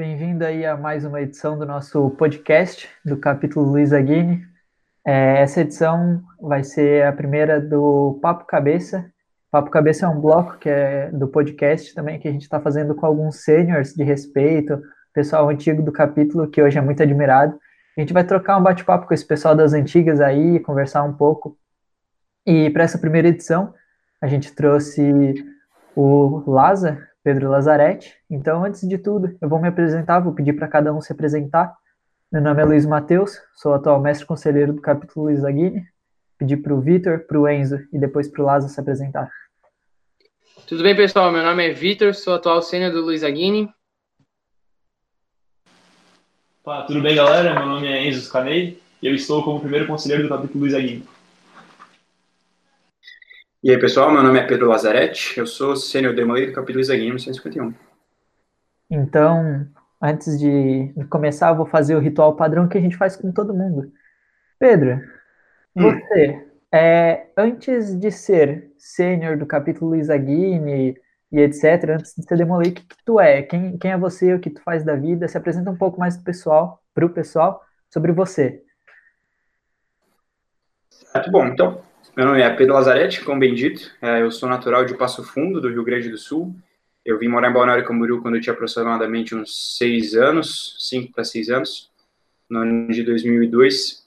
bem-vindo aí a mais uma edição do nosso podcast do capítulo Luiz Aguini. É, essa edição vai ser a primeira do Papo Cabeça. Papo Cabeça é um bloco que é do podcast também que a gente está fazendo com alguns seniors de respeito, pessoal antigo do capítulo que hoje é muito admirado. A gente vai trocar um bate-papo com esse pessoal das antigas aí, conversar um pouco. E para essa primeira edição, a gente trouxe o Laza, Pedro Lazarete. Então, antes de tudo, eu vou me apresentar, vou pedir para cada um se apresentar. Meu nome é Luiz Matheus, sou atual mestre conselheiro do capítulo Luiz Aguini. Pedi para o Vitor, para o Enzo e depois para o Laza se apresentar. Tudo bem, pessoal? Meu nome é Vitor, sou atual sênior do Luiz Aguini. Pá, tudo bem, galera? Meu nome é Enzo Scanei e eu estou como primeiro conselheiro do capítulo Luiz Aguini. E aí, pessoal, meu nome é Pedro Lazarete, eu sou sênior Demolei do capítulo Isaguinho 151. Então, antes de começar, eu vou fazer o ritual padrão que a gente faz com todo mundo. Pedro, hum. você, é, antes de ser sênior do capítulo Isaguini e etc., antes de ser Demolei, o que, que, tu é? Quem, quem é você? O que tu faz da vida? Se apresenta um pouco mais pro pessoal, pro pessoal, sobre você. Muito bom, então, meu nome é Pedro Lazarete, como bem dito. É, eu sou natural de Passo Fundo, do Rio Grande do Sul. Eu vim morar em Balneário Camboriú quando eu tinha aproximadamente uns seis anos, cinco para seis anos, no ano de 2002.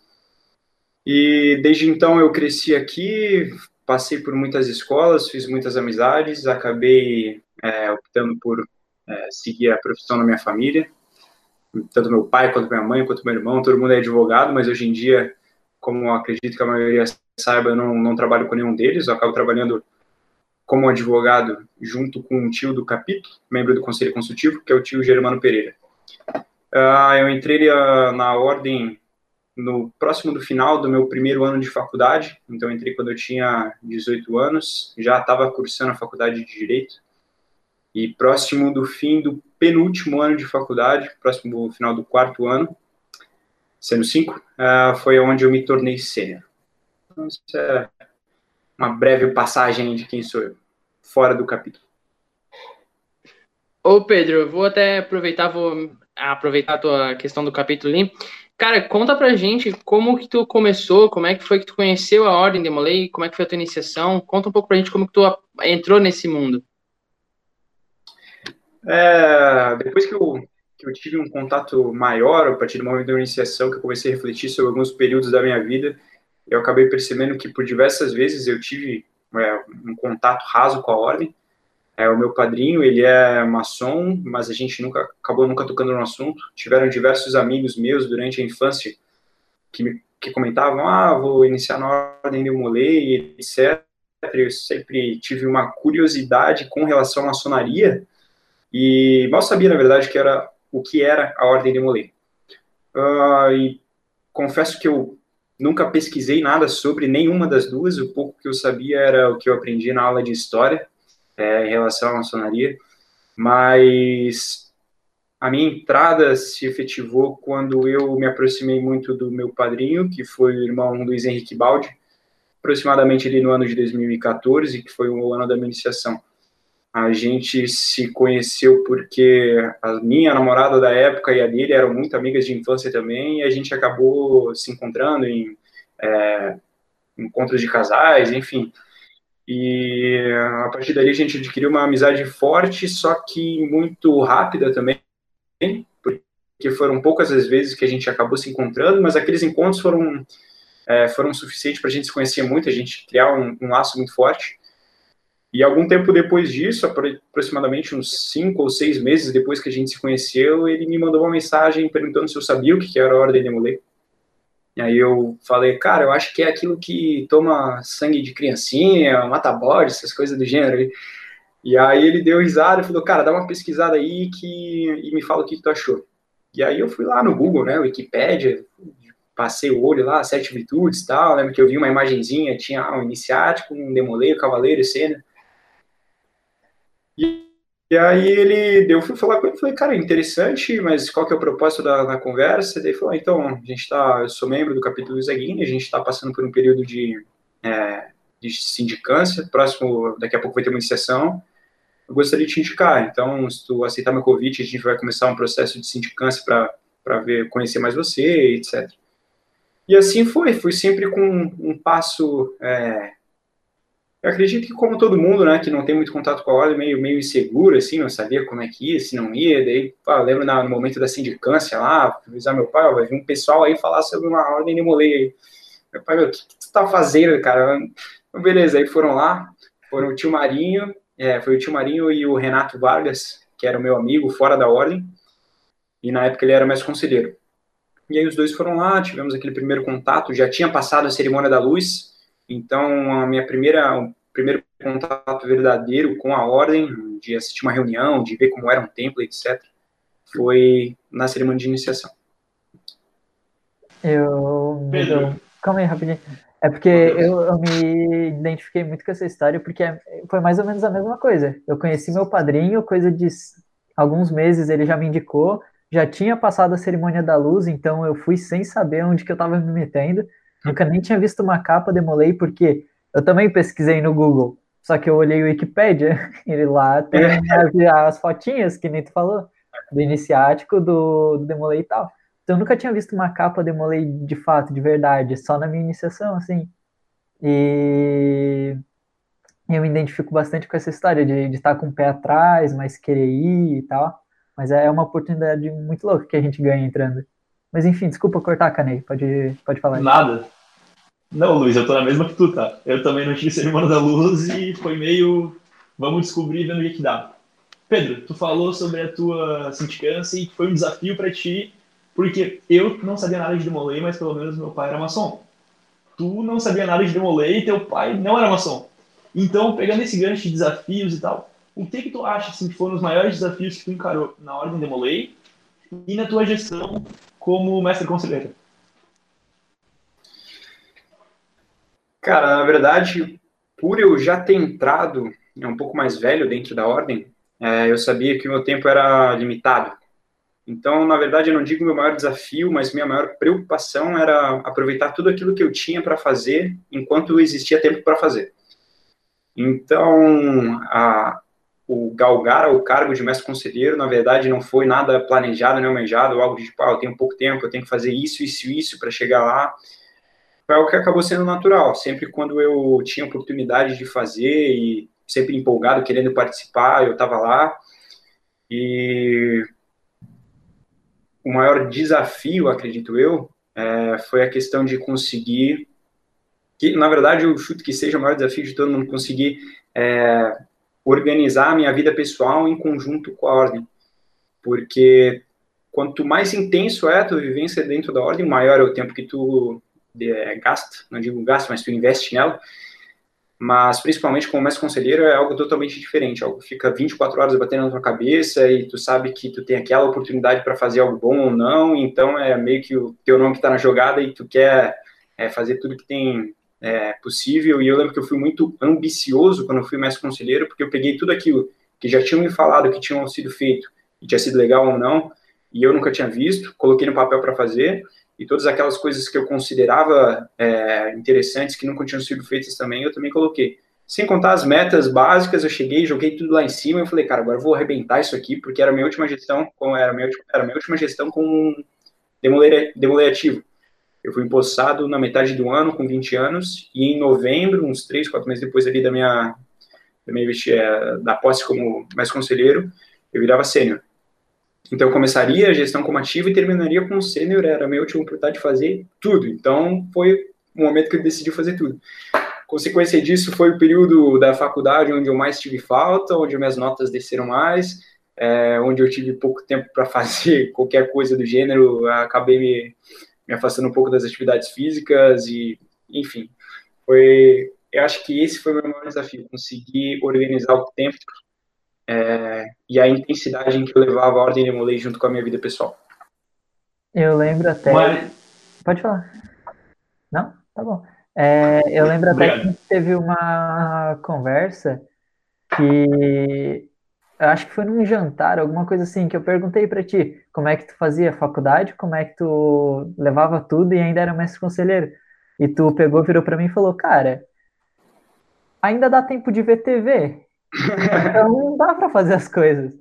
E desde então eu cresci aqui, passei por muitas escolas, fiz muitas amizades, acabei é, optando por é, seguir a profissão na minha família. Tanto meu pai, quanto minha mãe, quanto meu irmão, todo mundo é advogado, mas hoje em dia, como acredito que a maioria saiba, eu não, não trabalho com nenhum deles, eu acabo trabalhando como advogado junto com um tio do capítulo, membro do Conselho Consultivo, que é o tio Germano Pereira. Uh, eu entrei uh, na ordem no próximo do final do meu primeiro ano de faculdade, então entrei quando eu tinha 18 anos, já estava cursando a faculdade de Direito, e próximo do fim do penúltimo ano de faculdade, próximo do final do quarto ano, sendo cinco, uh, foi onde eu me tornei sênior. Então, isso é uma breve passagem de quem sou eu, fora do capítulo. Ô Pedro, vou até aproveitar, vou aproveitar a tua questão do capítulo ali. Cara, conta pra gente como que tu começou, como é que foi que tu conheceu a Ordem de Molay, como é que foi a tua iniciação, conta um pouco pra gente como que tu entrou nesse mundo. É, depois que eu, que eu tive um contato maior a partir do momento da iniciação, que eu comecei a refletir sobre alguns períodos da minha vida, eu acabei percebendo que por diversas vezes eu tive é, um contato raso com a ordem. É, o meu padrinho, ele é maçom, mas a gente nunca acabou nunca tocando no assunto. Tiveram diversos amigos meus durante a infância que me que comentavam, ah, vou iniciar na ordem de Molay, etc. Eu sempre tive uma curiosidade com relação à maçonaria e mal sabia, na verdade, que era o que era a ordem de Molay. Uh, e confesso que eu Nunca pesquisei nada sobre nenhuma das duas. O pouco que eu sabia era o que eu aprendi na aula de história é, em relação à maçonaria. Mas a minha entrada se efetivou quando eu me aproximei muito do meu padrinho, que foi o irmão Luiz Henrique Baldi, aproximadamente ali no ano de 2014, que foi o ano da minha iniciação. A gente se conheceu porque a minha namorada da época e a dele eram muito amigas de infância também, e a gente acabou se encontrando em é, encontros de casais, enfim. E a partir dali a gente adquiriu uma amizade forte, só que muito rápida também, porque foram poucas as vezes que a gente acabou se encontrando, mas aqueles encontros foram, é, foram suficientes para a gente se conhecer muito, a gente criar um, um laço muito forte. E algum tempo depois disso, aproximadamente uns cinco ou seis meses depois que a gente se conheceu, ele me mandou uma mensagem perguntando se eu sabia o que era a ordem de Molay. E aí eu falei, cara, eu acho que é aquilo que toma sangue de criancinha, mata bode, essas coisas do gênero. E aí ele deu risada e falou, cara, dá uma pesquisada aí que... e me fala o que, que tu achou. E aí eu fui lá no Google, né, Wikipedia, passei o olho lá, sete virtudes e tal, lembro que eu vi uma imagenzinha, tinha um iniciático, um demoleiro, cavaleiro, cena. E, e aí ele, eu fui falar com ele, falei, cara, interessante, mas qual que é o propósito da, da conversa? Daí ele falou, ah, então, a gente tá, eu sou membro do capítulo Zaguini, a gente está passando por um período de, é, de sindicância, próximo, daqui a pouco vai ter uma iniciação, eu gostaria de te indicar. Então, se tu aceitar meu convite, a gente vai começar um processo de sindicância para ver, conhecer mais você, etc. E assim foi, fui sempre com um passo. É, eu acredito que, como todo mundo, né, que não tem muito contato com a ordem, meio, meio inseguro, assim, não sabia como é que ia, se não ia. Daí, pá, lembro no momento da sindicância lá, avisar meu pai, ó, vai vir um pessoal aí falar sobre uma ordem de molei aí. Meu pai, meu, o que, que tu tá fazendo, cara? Beleza, aí foram lá, foram o tio Marinho, é, foi o tio Marinho e o Renato Vargas, que era o meu amigo, fora da ordem, e na época ele era mais conselheiro. E aí os dois foram lá, tivemos aquele primeiro contato, já tinha passado a cerimônia da luz, então a minha primeira, o primeiro contato verdadeiro com a ordem, de assistir uma reunião, de ver como era um templo, etc., foi na cerimônia de iniciação. Eu. Pedro. Calma aí, rapidinho. É porque eu, eu, me identifiquei muito com essa história, porque foi mais ou menos a mesma coisa. Eu conheci meu padrinho, coisa de alguns meses ele já me indicou, já tinha passado a cerimônia da luz, então eu fui sem saber onde que eu estava me metendo. Nunca nem tinha visto uma capa, demolei, porque eu também pesquisei no Google, só que eu olhei o Wikipedia, ele lá tem é. as, as fotinhas, que nem tu falou, do iniciático, do, do demolei e tal. Então eu nunca tinha visto uma capa demolei de fato, de verdade, só na minha iniciação, assim. E eu me identifico bastante com essa história de, de estar com o pé atrás, mas querer ir e tal. Mas é uma oportunidade muito louca que a gente ganha entrando. Mas enfim, desculpa cortar, Canei, pode, pode falar. Nada. Não, Luiz, eu tô na mesma que tu, tá? Eu também não tive cerimônia da luz e foi meio. Vamos descobrir vendo o que, que dá. Pedro, tu falou sobre a tua sindicância e que foi um desafio para ti, porque eu não sabia nada de demolei, mas pelo menos meu pai era maçom. Tu não sabia nada de demolei e teu pai não era maçom. Então, pegando esse gancho de desafios e tal, o que que tu acha assim, que foram os maiores desafios que tu encarou na Ordem Demolei e na tua gestão como mestre conselheiro? Cara, na verdade, por eu já ter entrado é um pouco mais velho dentro da Ordem, é, eu sabia que o meu tempo era limitado. Então, na verdade, eu não digo meu maior desafio, mas minha maior preocupação era aproveitar tudo aquilo que eu tinha para fazer enquanto existia tempo para fazer. Então, a, o galgar ao cargo de mestre conselheiro, na verdade, não foi nada planejado, nem almejado, algo de tipo, ah, eu tenho pouco tempo, eu tenho que fazer isso, isso, isso para chegar lá. Foi algo que acabou sendo natural. Sempre quando eu tinha oportunidade de fazer e sempre empolgado, querendo participar, eu estava lá. E o maior desafio, acredito eu, é, foi a questão de conseguir, que na verdade eu chuto que seja o maior desafio de todo mundo conseguir é, organizar a minha vida pessoal em conjunto com a ordem. Porque quanto mais intenso é a tua vivência dentro da ordem, maior é o tempo que tu é, gasta, não digo gasta, mas tu investe nela. Mas principalmente como mestre conselheiro é algo totalmente diferente, algo que fica 24 horas batendo na tua cabeça e tu sabe que tu tem aquela oportunidade para fazer algo bom ou não, então é meio que o teu nome que está na jogada e tu quer é, fazer tudo que tem é, possível. E eu lembro que eu fui muito ambicioso quando eu fui mestre conselheiro, porque eu peguei tudo aquilo que já tinham me falado que tinham sido feito e tinha sido legal ou não, e eu nunca tinha visto, coloquei no papel para fazer, e todas aquelas coisas que eu considerava é, interessantes que nunca tinham sido feitas também, eu também coloquei. Sem contar as metas básicas, eu cheguei, joguei tudo lá em cima e falei, cara, agora eu vou arrebentar isso aqui, porque era a minha última gestão, como era minha, era minha última gestão com um demoler. Eu fui empossado na metade do ano, com 20 anos, e em novembro, uns 3, 4 meses depois ali da minha, da minha é, da posse como mais conselheiro, eu virava sênior. Então, eu começaria a gestão como ativo e terminaria com sênior, era a minha última oportunidade de fazer tudo. Então, foi o momento que eu decidi fazer tudo. Consequência disso foi o período da faculdade onde eu mais tive falta, onde minhas notas desceram mais, é, onde eu tive pouco tempo para fazer qualquer coisa do gênero, acabei me me afastando um pouco das atividades físicas e, enfim, foi, eu acho que esse foi o meu maior desafio, conseguir organizar o tempo é, e a intensidade em que eu levava a ordem de molei junto com a minha vida pessoal. Eu lembro até. Mas... Pode falar. Não? Tá bom. É, eu lembro até Obrigado. que teve uma conversa que eu acho que foi num jantar, alguma coisa assim, que eu perguntei para ti como é que tu fazia faculdade, como é que tu levava tudo e ainda era mestre conselheiro. E tu pegou, virou para mim e falou, cara, ainda dá tempo de ver TV. Então não dá para fazer as coisas.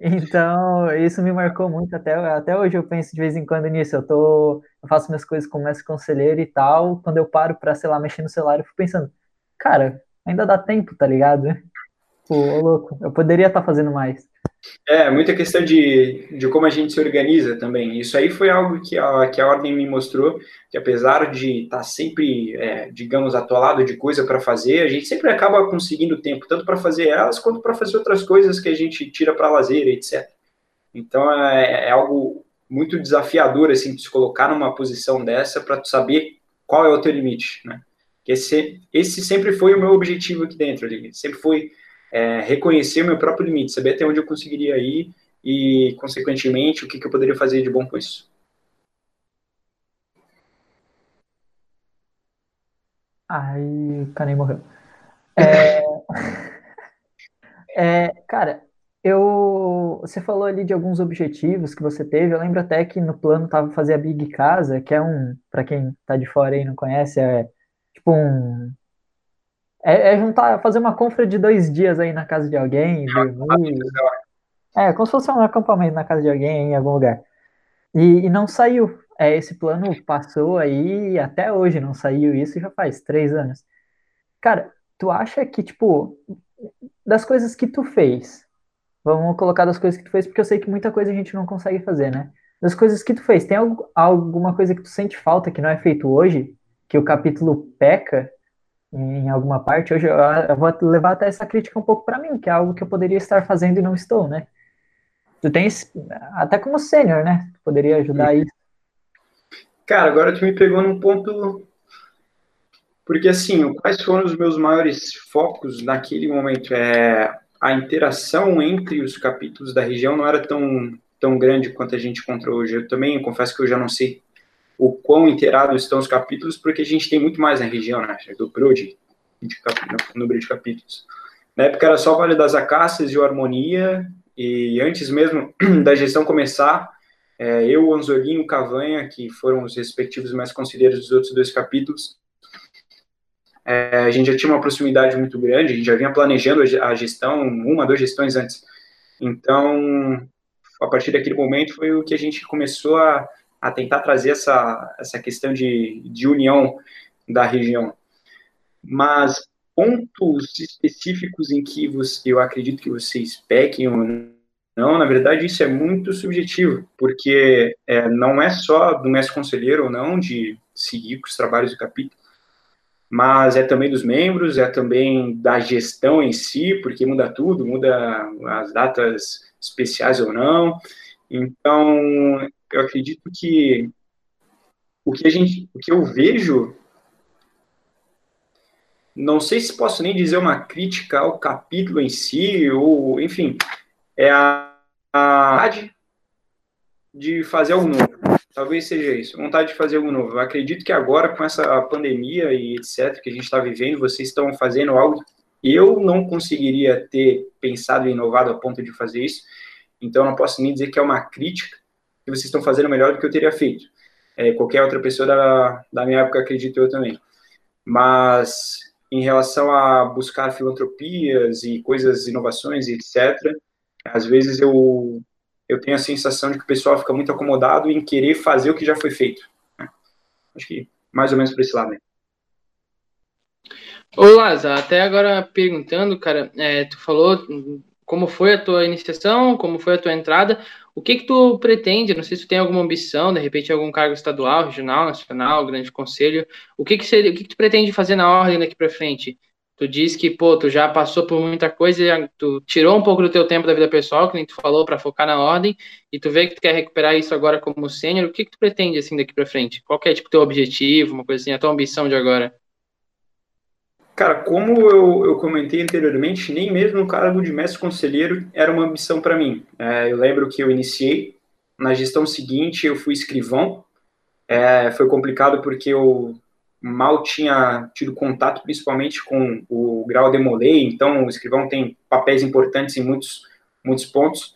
Então, isso me marcou muito. Até, até hoje eu penso de vez em quando nisso. Eu, tô, eu faço minhas coisas como mestre conselheiro e tal. Quando eu paro para, sei lá, mexer no celular, eu fico pensando, cara, ainda dá tempo, tá ligado? Pô, louco, eu poderia estar tá fazendo mais. É, muita questão de, de como a gente se organiza também. Isso aí foi algo que a, que a Ordem me mostrou, que apesar de estar tá sempre, é, digamos, atolado de coisa para fazer, a gente sempre acaba conseguindo tempo, tanto para fazer elas, quanto para fazer outras coisas que a gente tira para lazer, etc. Então, é, é, algo muito desafiador, assim, de se colocar numa posição dessa para saber qual é o teu limite, né? Esse, esse sempre foi o meu objetivo aqui dentro, ali. sempre foi é, reconhecer meu próprio limite, saber até onde eu conseguiria ir e, consequentemente, o que, que eu poderia fazer de bom com isso. Ai, o morreu. É... é, cara, eu, você falou ali de alguns objetivos que você teve. Eu lembro até que no plano tava fazer a Big Casa, que é um, para quem tá de fora aí e não conhece, é tipo um é, é, juntar, fazer uma compra de dois dias aí na casa de alguém, dormir. É, como se fosse um acampamento na casa de alguém em algum lugar. E, e não saiu. É, esse plano passou aí até hoje não saiu. Isso já faz três anos. Cara, tu acha que, tipo, das coisas que tu fez, vamos colocar das coisas que tu fez, porque eu sei que muita coisa a gente não consegue fazer, né? Das coisas que tu fez, tem alguma coisa que tu sente falta que não é feito hoje? Que o capítulo peca? Em alguma parte, hoje eu, eu vou levar até essa crítica um pouco para mim, que é algo que eu poderia estar fazendo e não estou, né? Tu tens, até como sênior, né? Poderia ajudar isso. Cara, agora tu me pegou num ponto. Porque, assim, quais foram os meus maiores focos naquele momento? É, a interação entre os capítulos da região não era tão, tão grande quanto a gente encontrou hoje. Eu também confesso que eu já não sei o quão inteirados estão os capítulos, porque a gente tem muito mais na região, né? Do PROD, número de capítulos. Na época era só Vale das Acácias e o Harmonia, e antes mesmo da gestão começar, é, eu, Anzolinho Cavanha, que foram os respectivos mais conselheiros dos outros dois capítulos, é, a gente já tinha uma proximidade muito grande, a gente já vinha planejando a gestão, uma, duas gestões antes. Então, a partir daquele momento foi o que a gente começou a a tentar trazer essa, essa questão de, de união da região. Mas pontos específicos em que você, eu acredito que vocês pequem ou não, na verdade isso é muito subjetivo, porque é, não é só do mestre conselheiro ou não de seguir com os trabalhos do capítulo, mas é também dos membros, é também da gestão em si, porque muda tudo, muda as datas especiais ou não. Então, eu acredito que o que a gente, o que eu vejo, não sei se posso nem dizer uma crítica ao capítulo em si, ou, enfim, é a, vontade de fazer algo novo. Talvez seja isso, vontade de fazer algo novo. Eu acredito que agora, com essa pandemia e etc., que a gente está vivendo, vocês estão fazendo algo eu não conseguiria ter pensado e inovado a ponto de fazer isso, então não posso nem dizer que é uma crítica, que vocês estão fazendo melhor do que eu teria feito. É, qualquer outra pessoa da, da minha época, acredito eu também. Mas em relação a buscar filantropias e coisas, inovações e etc., às vezes eu, eu tenho a sensação de que o pessoal fica muito acomodado em querer fazer o que já foi feito. Né? Acho que mais ou menos por esse lado. Né? Ô, Laza, até agora perguntando, cara, é, tu falou como foi a tua iniciação, como foi a tua entrada, o que que tu pretende? Não sei se tu tem alguma ambição, de repente algum cargo estadual, regional, nacional, grande conselho. O que que seria, o que que tu pretende fazer na ordem daqui para frente? Tu diz que, pô, tu já passou por muita coisa, tu tirou um pouco do teu tempo da vida pessoal, que nem tu falou, para focar na ordem, e tu vê que tu quer recuperar isso agora como sênior. O que que tu pretende assim daqui para frente? Qual é tipo teu objetivo, uma coisa assim, a tua ambição de agora? Cara, como eu, eu comentei anteriormente, nem mesmo o cargo de mestre conselheiro era uma ambição para mim. É, eu lembro que eu iniciei, na gestão seguinte eu fui escrivão. É, foi complicado porque eu mal tinha tido contato principalmente com o grau demolei, então o escrivão tem papéis importantes em muitos, muitos pontos,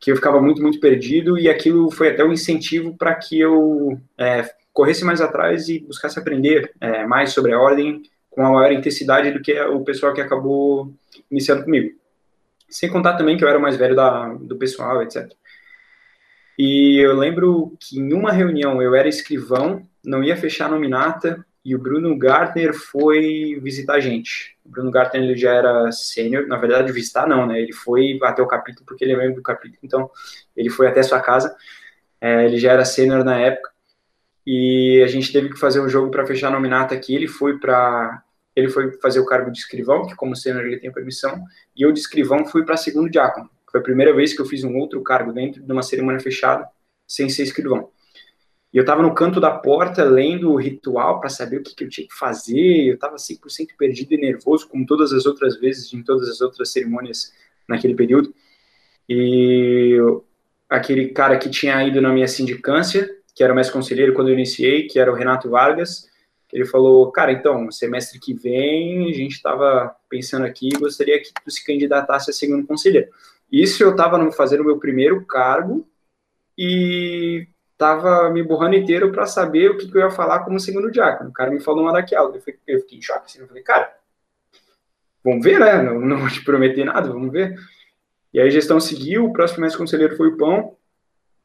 que eu ficava muito, muito perdido, e aquilo foi até um incentivo para que eu é, corresse mais atrás e buscasse aprender é, mais sobre a ordem, com uma maior intensidade do que o pessoal que acabou iniciando comigo. Sem contar também que eu era mais velho da, do pessoal, etc. E eu lembro que em uma reunião eu era escrivão, não ia fechar a nominata, e o Bruno Gartner foi visitar a gente. O Bruno Gartner ele já era sênior, na verdade visitar não, né? Ele foi até o capítulo porque ele é membro do capítulo, então ele foi até sua casa. É, ele já era sênior na época e a gente teve que fazer um jogo para fechar a nominata aqui. Ele foi para ele foi fazer o cargo de escrivão, que como sênior ele tem permissão, e eu de escrivão fui para segundo diácono. Foi a primeira vez que eu fiz um outro cargo dentro de uma cerimônia fechada sem ser escrivão. E eu estava no canto da porta lendo o ritual para saber o que, que, eu tinha que fazer. Eu estava 100% perdido e nervoso, como todas as outras vezes, em todas as outras cerimônias naquele período. E aquele cara que tinha ido na minha sindicância, que era o mestre conselheiro quando eu iniciei, que era o Renato Vargas, ele falou: Cara, então, semestre que vem, a gente estava pensando aqui, gostaria que tu se candidatasse a segundo conselheiro. Isso eu estava fazendo o meu primeiro cargo e tava me borrando inteiro para saber o que, que, eu ia falar como segundo diácono. O cara me falou uma daquela, eu fiquei, eu fiquei em choque, assim, eu falei, cara, vamos ver, né? Não, não te prometi nada, vamos ver. E aí a gestão seguiu, o próximo mestre conselheiro foi o Pão,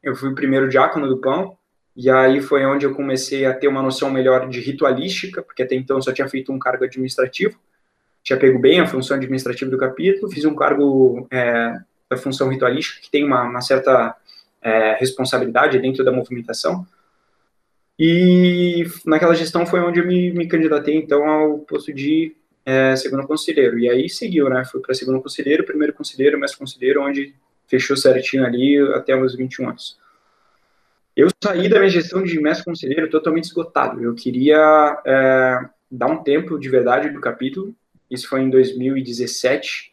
eu fui o primeiro diácono do Pão, e aí foi onde eu comecei a ter uma noção melhor de ritualística, porque até então só tinha feito um cargo administrativo, tinha pego bem a função administrativa do capítulo, fiz um cargo é, da função ritualística, que tem uma, uma certa é, responsabilidade dentro da movimentação. E naquela gestão foi onde eu me, me candidatei, então, ao posto de é, segundo conselheiro. E aí seguiu, né? Fui para segundo conselheiro, primeiro conselheiro, mestre conselheiro, onde fechou certinho ali até os 21 anos. Eu saí da minha gestão de mestre conselheiro totalmente esgotado. Eu queria é, dar um tempo de verdade do capítulo. Isso foi em 2017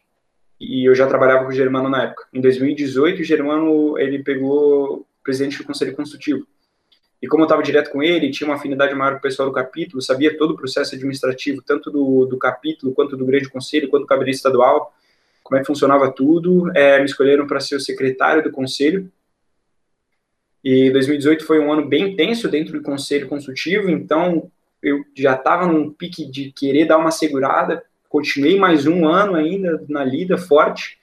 e eu já trabalhava com o Germano na época. Em 2018, o Germano ele pegou presidente do conselho consultivo. E como eu estava direto com ele, tinha uma afinidade maior com o pessoal do capítulo, sabia todo o processo administrativo, tanto do, do capítulo, quanto do grande conselho, quanto do gabinete estadual, como é que funcionava tudo. É, me escolheram para ser o secretário do conselho. E 2018 foi um ano bem intenso dentro do conselho consultivo, então eu já estava num pique de querer dar uma segurada, continuei mais um ano ainda na lida forte.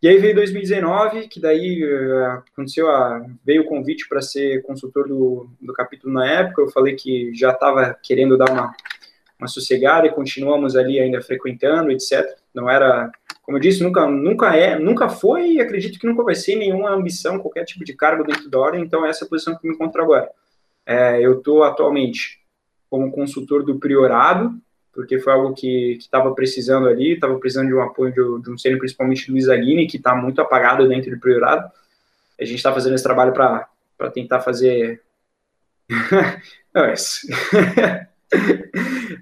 E aí veio 2019, que daí uh, aconteceu a, veio o convite para ser consultor do, do capítulo na época. Eu falei que já estava querendo dar uma, uma sossegada e continuamos ali ainda frequentando, etc. Não era, como eu disse, nunca, nunca é, nunca foi e acredito que nunca vai ser nenhuma ambição, qualquer tipo de cargo dentro da ordem. Então essa é a posição que me encontro agora. É, eu estou atualmente como consultor do priorado, porque foi algo que estava precisando ali, estava precisando de um apoio de, de um sênior, principalmente do Luiz Aguini, que está muito apagado dentro do Priorado. A gente está fazendo esse trabalho para tentar fazer... não, é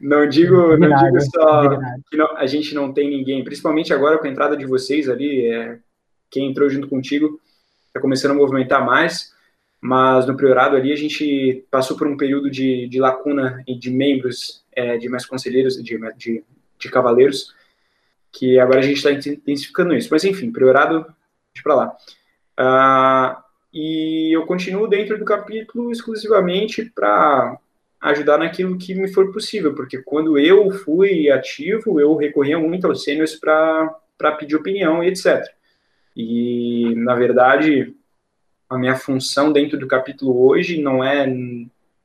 não digo, não digo só que não, a gente não tem ninguém, principalmente agora com a entrada de vocês ali, é, quem entrou junto contigo está começando a movimentar mais, mas no priorado ali a gente passou por um período de, de lacuna de membros é, de mais conselheiros, de, de, de cavaleiros, que agora a gente está intensificando isso. Mas enfim, priorado, deixa para lá. Uh, e eu continuo dentro do capítulo exclusivamente para ajudar naquilo que me for possível, porque quando eu fui ativo, eu recorria muito aos sêniores para pedir opinião e etc. E, na verdade, a minha função dentro do capítulo hoje não é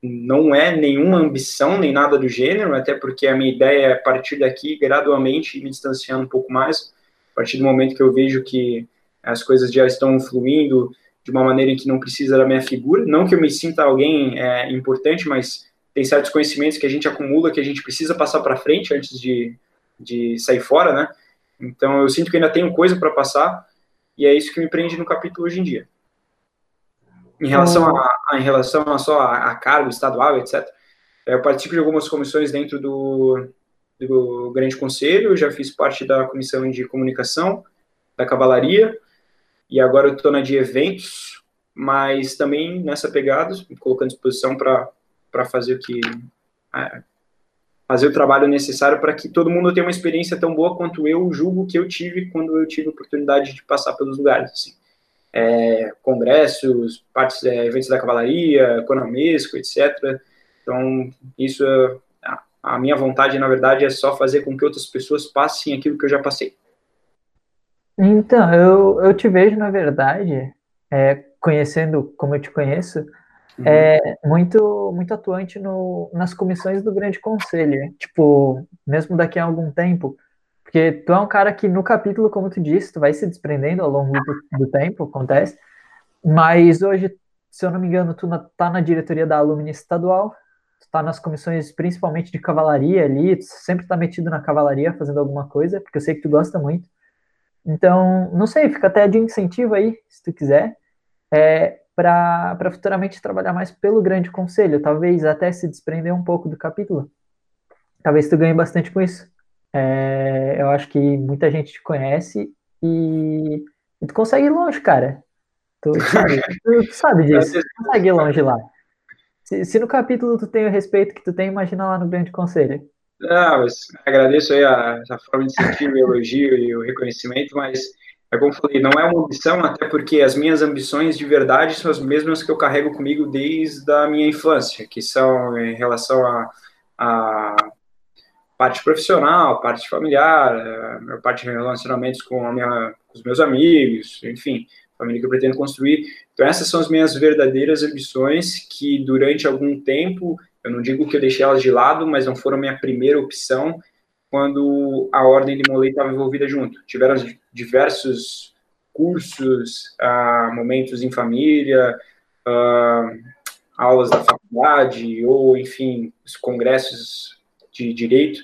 não é nenhuma ambição nem nada do gênero, até porque a minha ideia é partir daqui gradualmente me distanciando um pouco mais, a partir do momento que eu vejo que as coisas já estão fluindo de uma maneira em que não precisa da minha figura, não que eu me sinta alguém é, importante, mas tem certos conhecimentos que a gente acumula que a gente precisa passar para frente antes de, de sair fora, né? Então eu sinto que ainda tenho coisa para passar e é isso que me prende no capítulo hoje em dia. Em relação a, a, em relação a só a, a cargo estadual, etc. É, eu participo de algumas comissões dentro do, do Grande Conselho, já fiz parte da comissão de comunicação, da cavalaria, e agora eu estou na de eventos, mas também nessa pegada, colocando à disposição para fazer o que. É, fazer o trabalho necessário para que todo mundo tenha uma experiência tão boa quanto eu julgo que eu tive quando eu tive a oportunidade de passar pelos lugares. Assim é, congressos, partes, é, eventos da cavalaria, economesco, etc. Então, isso, a, a minha vontade, na verdade, é só fazer com que outras pessoas passem aquilo que eu já passei. Então, eu, eu te vejo, na verdade, é, conhecendo como eu te conheço. É muito, muito atuante no, nas comissões do Grande Conselho. Tipo, mesmo daqui a algum tempo, porque tu é um cara que no capítulo, como tu disse, tu vai se desprendendo ao longo do, do tempo, acontece, mas hoje, se eu não me engano, tu na, tá na diretoria da Alumni Estadual, tu tá nas comissões principalmente de cavalaria ali, tu sempre tá metido na cavalaria fazendo alguma coisa, porque eu sei que tu gosta muito. Então, não sei, fica até de incentivo aí, se tu quiser, é, para futuramente trabalhar mais pelo grande conselho, talvez até se desprender um pouco do capítulo. Talvez tu ganhe bastante com isso. É, eu acho que muita gente te conhece e, e tu consegue ir longe, cara. Tu sabe, tu, tu sabe disso, tu consegue ir longe lá. Se, se, no capítulo tu tem o respeito que tu tem, imagina lá no grande conselho. Ah, mas agradeço aí a, a forma de sentir o elogio e o reconhecimento, mas é como eu falei, não é uma ambição, até porque as minhas ambições de verdade são as mesmas que eu carrego comigo desde a minha infância, que são em relação a, a parte profissional, parte familiar, a parte de relacionamentos com, a minha, com os meus amigos, enfim, família que eu pretendo construir. Então essas são as minhas verdadeiras ambições que durante algum tempo eu não digo que eu deixei elas de lado, mas não foram minha primeira opção quando a Ordem de Molay estava envolvida junto. Tiveram diversos cursos, uh, momentos em família, uh, aulas da faculdade, ou, enfim, os congressos de direito,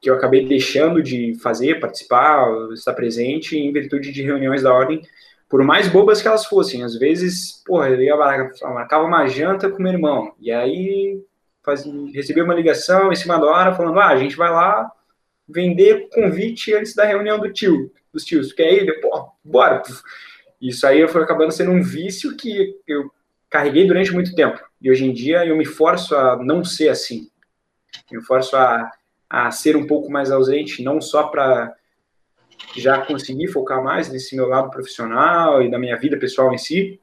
que eu acabei deixando de fazer, participar, estar presente, em virtude de reuniões da Ordem, por mais bobas que elas fossem. Às vezes, porra, eu ia marcava uma janta com meu irmão, e aí faz, recebi uma ligação em cima da hora falando: ah, a gente vai lá vender convite antes da reunião do tio, dos tios. Quer ir? Pô, bora. Isso aí foi acabando sendo um vício que eu carreguei durante muito tempo. E hoje em dia eu me forço a não ser assim. Eu me forço a, a ser um pouco mais ausente, não só para já conseguir focar mais nesse meu lado profissional e da minha vida pessoal em si,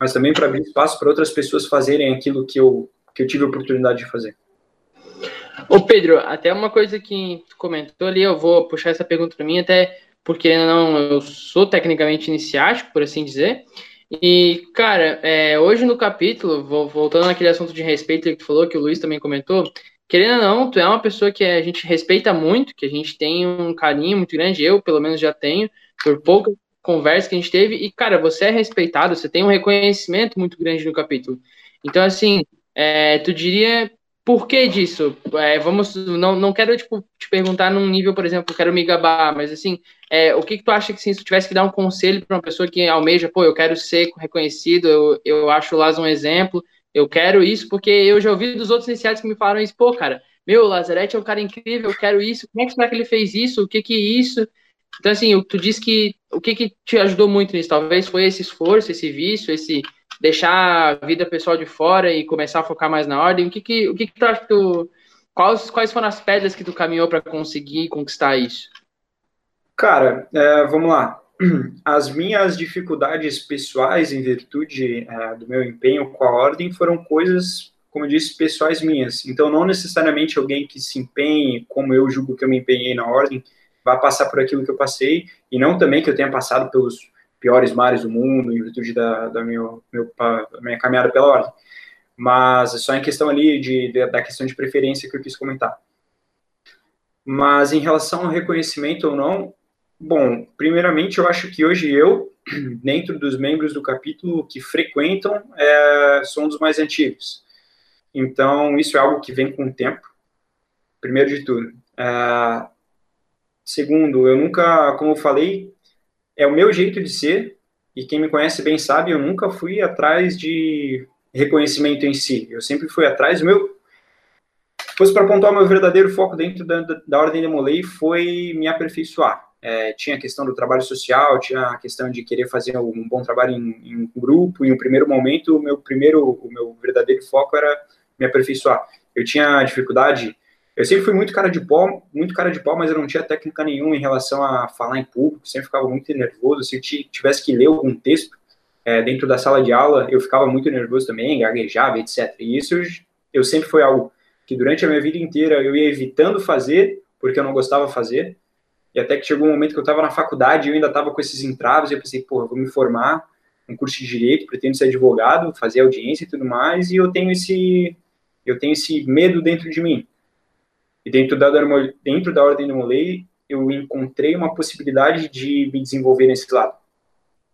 mas também para abrir espaço para outras pessoas fazerem aquilo que eu que eu tive a oportunidade de fazer. Ô Pedro, até uma coisa que tu comentou ali, eu vou puxar essa pergunta para mim, até porque não, eu sou tecnicamente iniciático, por assim dizer. E, cara, é, hoje no capítulo, voltando naquele assunto de respeito que tu falou, que o Luiz também comentou, querendo ou não, tu é uma pessoa que a gente respeita muito, que a gente tem um carinho muito grande, eu pelo menos já tenho, por pouca conversa que a gente teve, e, cara, você é respeitado, você tem um reconhecimento muito grande no capítulo. Então, assim, é, tu diria por que disso? É, vamos, não, não quero tipo, te perguntar num nível, por exemplo, quero me gabar, mas assim, é, o que, que tu acha que se tu tivesse que dar um conselho para uma pessoa que almeja, pô, eu quero ser reconhecido, eu, eu acho o Laz um exemplo, eu quero isso, porque eu já ouvi dos outros iniciados que me falaram isso, pô, cara, meu, Lazarete é um cara incrível, eu quero isso, como é que será que ele fez isso? O que que é isso? Então, assim, tu disse que o que que te ajudou muito nisso? Talvez foi esse esforço, esse vício, esse deixar a vida pessoal de fora e começar a focar mais na ordem? O que que, o que, que tu acha que tu. Quais, quais foram as pedras que tu caminhou para conseguir conquistar isso? Cara, é, vamos lá. As minhas dificuldades pessoais em virtude é, do meu empenho com a ordem foram coisas, como eu disse, pessoais minhas. Então, não necessariamente alguém que se empenhe como eu julgo que eu me empenhei na ordem vai passar por aquilo que eu passei, e não também que eu tenha passado pelos piores mares do mundo, em virtude da, da, meu, meu, da minha caminhada pela ordem. Mas é só em questão ali de, de, da questão de preferência que eu quis comentar. Mas em relação ao reconhecimento ou não, bom, primeiramente eu acho que hoje eu, dentro dos membros do capítulo que frequentam, é, sou um dos mais antigos. Então, isso é algo que vem com o tempo, primeiro de tudo. É, segundo, eu nunca, como eu falei, é o meu jeito de ser, e quem me conhece bem sabe, eu nunca fui atrás de reconhecimento em si. Eu sempre fui atrás do meu. Se fosse para apontar o meu verdadeiro foco dentro da, da, da Ordem de Molay, foi me aperfeiçoar. É, tinha a questão do trabalho social, tinha a questão de querer fazer um bom trabalho em, em grupo. Em um primeiro momento, o meu primeiro, o meu verdadeiro foco era me aperfeiçoar. Eu tinha dificuldade eu sempre fui muito cara de pau, muito cara de pau, mas eu não tinha técnica nenhuma em relação a falar em público, sempre ficava muito nervoso. Se eu tivesse que ler algum texto é, dentro da sala de aula, eu ficava muito nervoso também, gaguejava, etc. E isso eu, sempre foi algo que durante a minha vida inteira eu ia evitando fazer, porque eu não gostava de fazer. e até que chegou um momento que eu estava na faculdade e eu ainda estava com esses entraves, e eu pensei, pô, eu vou me formar, um curso de direito, pretendo ser advogado, fazer audiência e tudo mais, e eu tenho esse eu tenho esse medo dentro de mim. E dentro da dentro da ordem do Molay, eu encontrei uma possibilidade de me desenvolver nesse lado.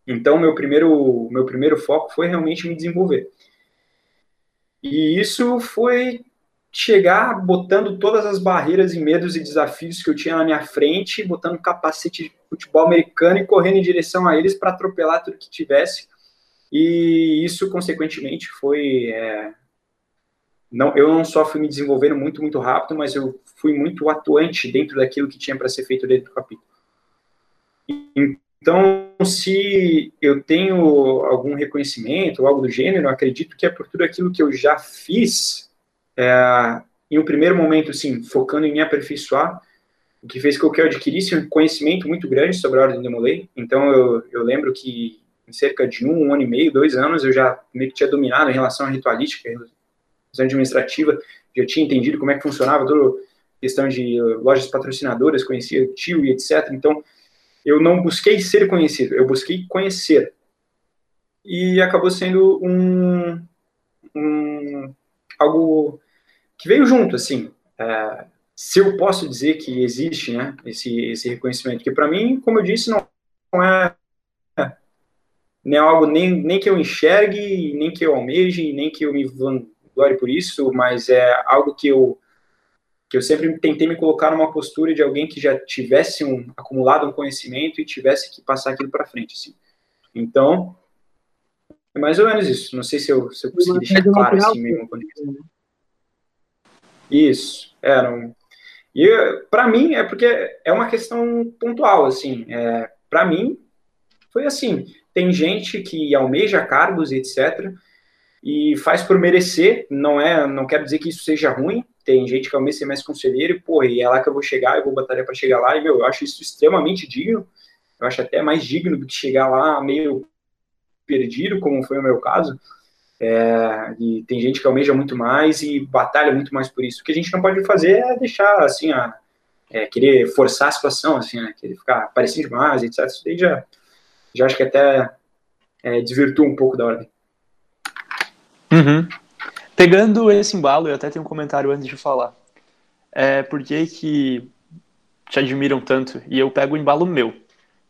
Então, meu primeiro meu primeiro foco foi realmente me desenvolver. E isso foi chegar botando todas as barreiras e medos e desafios que eu tinha na minha frente, botando capacete de futebol americano e correndo em direção a eles para atropelar tudo que tivesse. E isso, consequentemente, foi. É... Não, eu não só fui me desenvolvendo muito, muito rápido, mas eu fui muito atuante dentro daquilo que tinha para ser feito dentro do capítulo. Então, se eu tenho algum reconhecimento ou algo do gênero, acredito que é por tudo aquilo que eu já fiz é, em um primeiro momento, sim, focando em me aperfeiçoar, o que fez com que eu adquirisse um conhecimento muito grande sobre a Ordem de Molay. Então, eu, eu lembro que em cerca de um, um ano e meio, dois anos, eu já meio que tinha dominado em relação à ritualística, relação administrativa, já tinha entendido como é que funcionava toda questão de lojas patrocinadoras, conhecia tio e etc. Então, eu não busquei ser conhecido, eu busquei conhecer. E acabou sendo um, um algo que veio junto, assim. É, se eu posso dizer que existe, né, esse, esse reconhecimento, que para mim, como eu disse, não, não é algo nem, nem que eu enxergue, nem que eu almeje, nem que eu me vanglore por isso, mas é algo que eu que eu sempre tentei me colocar numa postura de alguém que já tivesse um, acumulado um conhecimento e tivesse que passar aquilo para frente, assim. Então, é mais ou menos isso. Não sei se eu, se eu consegui deixar claro assim mesmo. Isso, era um... E para mim é porque é uma questão pontual, assim. É, para mim foi assim. Tem gente que almeja cargos, etc. E faz por merecer. Não é, não quero dizer que isso seja ruim. Tem gente que almeja ser mais conselheiro e porra, e é lá que eu vou chegar, eu vou batalhar para chegar lá. E meu, eu acho isso extremamente digno. Eu acho até mais digno do que chegar lá meio perdido, como foi o meu caso. É, e tem gente que almeja muito mais e batalha muito mais por isso. O que a gente não pode fazer é deixar, assim, a, é, querer forçar a situação, assim, né, querer ficar parecendo demais, etc. Isso daí já, já acho que até é, desvirtua um pouco da ordem. Uhum. Pegando esse embalo, eu até tenho um comentário antes de falar. É, por que que te admiram tanto? E eu pego o embalo meu.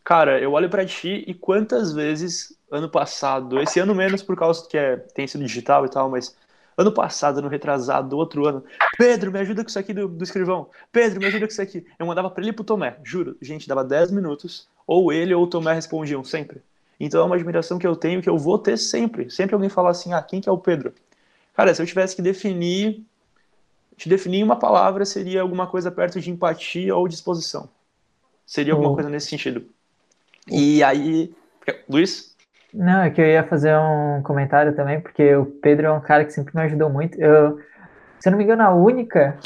Cara, eu olho para ti e quantas vezes ano passado, esse ano menos por causa que é, tem sido digital e tal, mas ano passado, ano retrasado, outro ano, Pedro, me ajuda com isso aqui do, do escrivão, Pedro, me ajuda com isso aqui. Eu mandava para ele e pro Tomé, juro, gente, dava 10 minutos, ou ele ou o Tomé respondiam sempre. Então é uma admiração que eu tenho, que eu vou ter sempre. Sempre alguém falar assim, ah, quem que é o Pedro? Cara, se eu tivesse que definir, te definir uma palavra, seria alguma coisa perto de empatia ou disposição. Seria alguma oh. coisa nesse sentido. E aí, Luiz? Não, é que eu ia fazer um comentário também, porque o Pedro é um cara que sempre me ajudou muito. Eu, se eu não me engano, a única,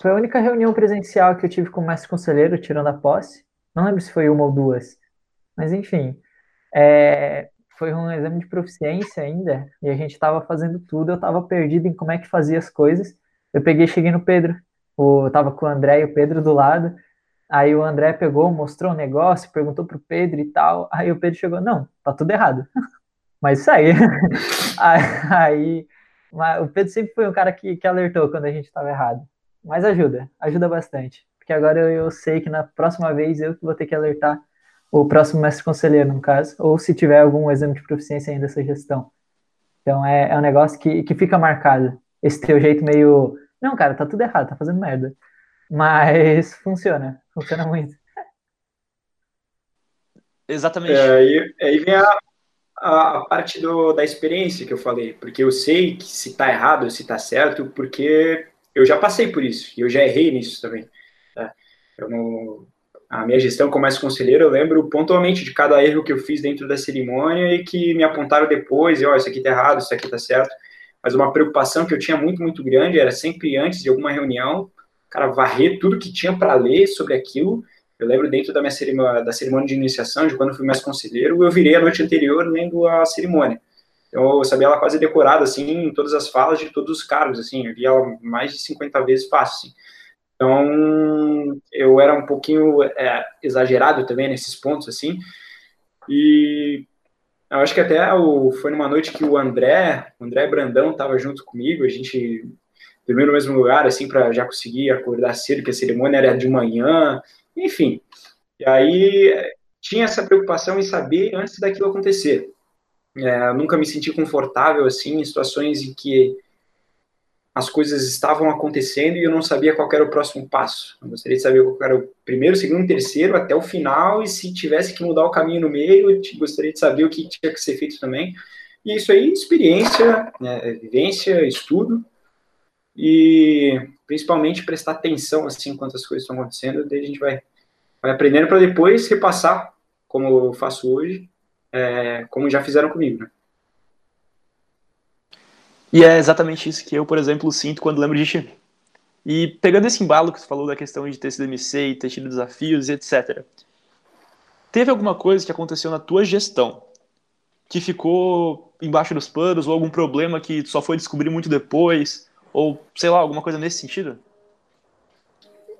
foi a única reunião presencial que eu tive com o mestre conselheiro, tirando a posse. Não lembro se foi uma ou duas, mas enfim. É, foi um exame de proficiência ainda, e a gente estava fazendo tudo, eu estava perdido em como é que fazia as coisas. Eu peguei cheguei no Pedro, eu tava com o André e o Pedro do lado, Aí o André pegou, mostrou o um negócio, perguntou pro Pedro e tal. Aí o Pedro chegou, não, tá tudo errado. Mas isso aí. aí o Pedro sempre foi um cara que, que alertou quando a gente estava errado. Mas ajuda, ajuda bastante. Porque agora eu, eu, sei que na próxima vez eu vou ter que alertar o próximo mestre conselheiro, no caso, ou se tiver algum exame de proficiência ainda dessa gestão. Então é, é um negócio que, que fica marcado. Esse teu jeito meio. Não, cara, tá tudo errado, tá fazendo merda. Mas funciona, funciona muito. Exatamente. É, aí, aí vem a, a, parte do, da experiência que eu falei, porque eu sei que se tá errado se tá certo, porque eu já passei por isso, e eu já errei nisso também. Tá? Eu não, a minha gestão como mais conselheiro, eu lembro pontualmente de cada erro que eu fiz dentro da cerimônia e que me apontaram depois, e ó, oh, isso aqui tá errado, isso aqui tá certo. Mas uma preocupação que eu tinha muito, muito grande era sempre antes de alguma reunião, cara, varrer tudo que tinha para ler sobre aquilo. Eu lembro dentro da minha cerimônia, da cerimônia de iniciação, de quando eu fui mais conselheiro, eu virei a noite anterior lendo a cerimônia. Então, eu sabia ela quase decorada, assim, em todas as falas de todos os cargos, assim, eu vi ela mais de 50 vezes fácil, assim. Então, eu era um pouquinho é, exagerado também nesses pontos, assim. E eu acho que até o, foi numa noite que o André, o André Brandão estava junto comigo, a gente dormiu no mesmo lugar, assim, para já conseguir acordar cedo, que a cerimônia era de manhã, enfim. E aí tinha essa preocupação em saber antes daquilo acontecer. É, nunca me senti confortável, assim, em situações em que as coisas estavam acontecendo e eu não sabia qual era o próximo passo. Eu gostaria de saber qual era o primeiro, segundo, terceiro, até o final, e se tivesse que mudar o caminho no meio, eu gostaria de saber o que tinha que ser feito também. E isso aí, experiência, né, vivência, estudo, e principalmente prestar atenção, assim, enquanto as coisas estão acontecendo, daí a gente vai, vai aprendendo para depois repassar, como eu faço hoje, é, como já fizeram comigo, né? E é exatamente isso que eu, por exemplo, sinto quando lembro de ti. E pegando esse embalo que você falou da questão de ter sido MC e ter tido desafios e etc. Teve alguma coisa que aconteceu na tua gestão que ficou embaixo dos panos ou algum problema que só foi descobrir muito depois ou sei lá, alguma coisa nesse sentido?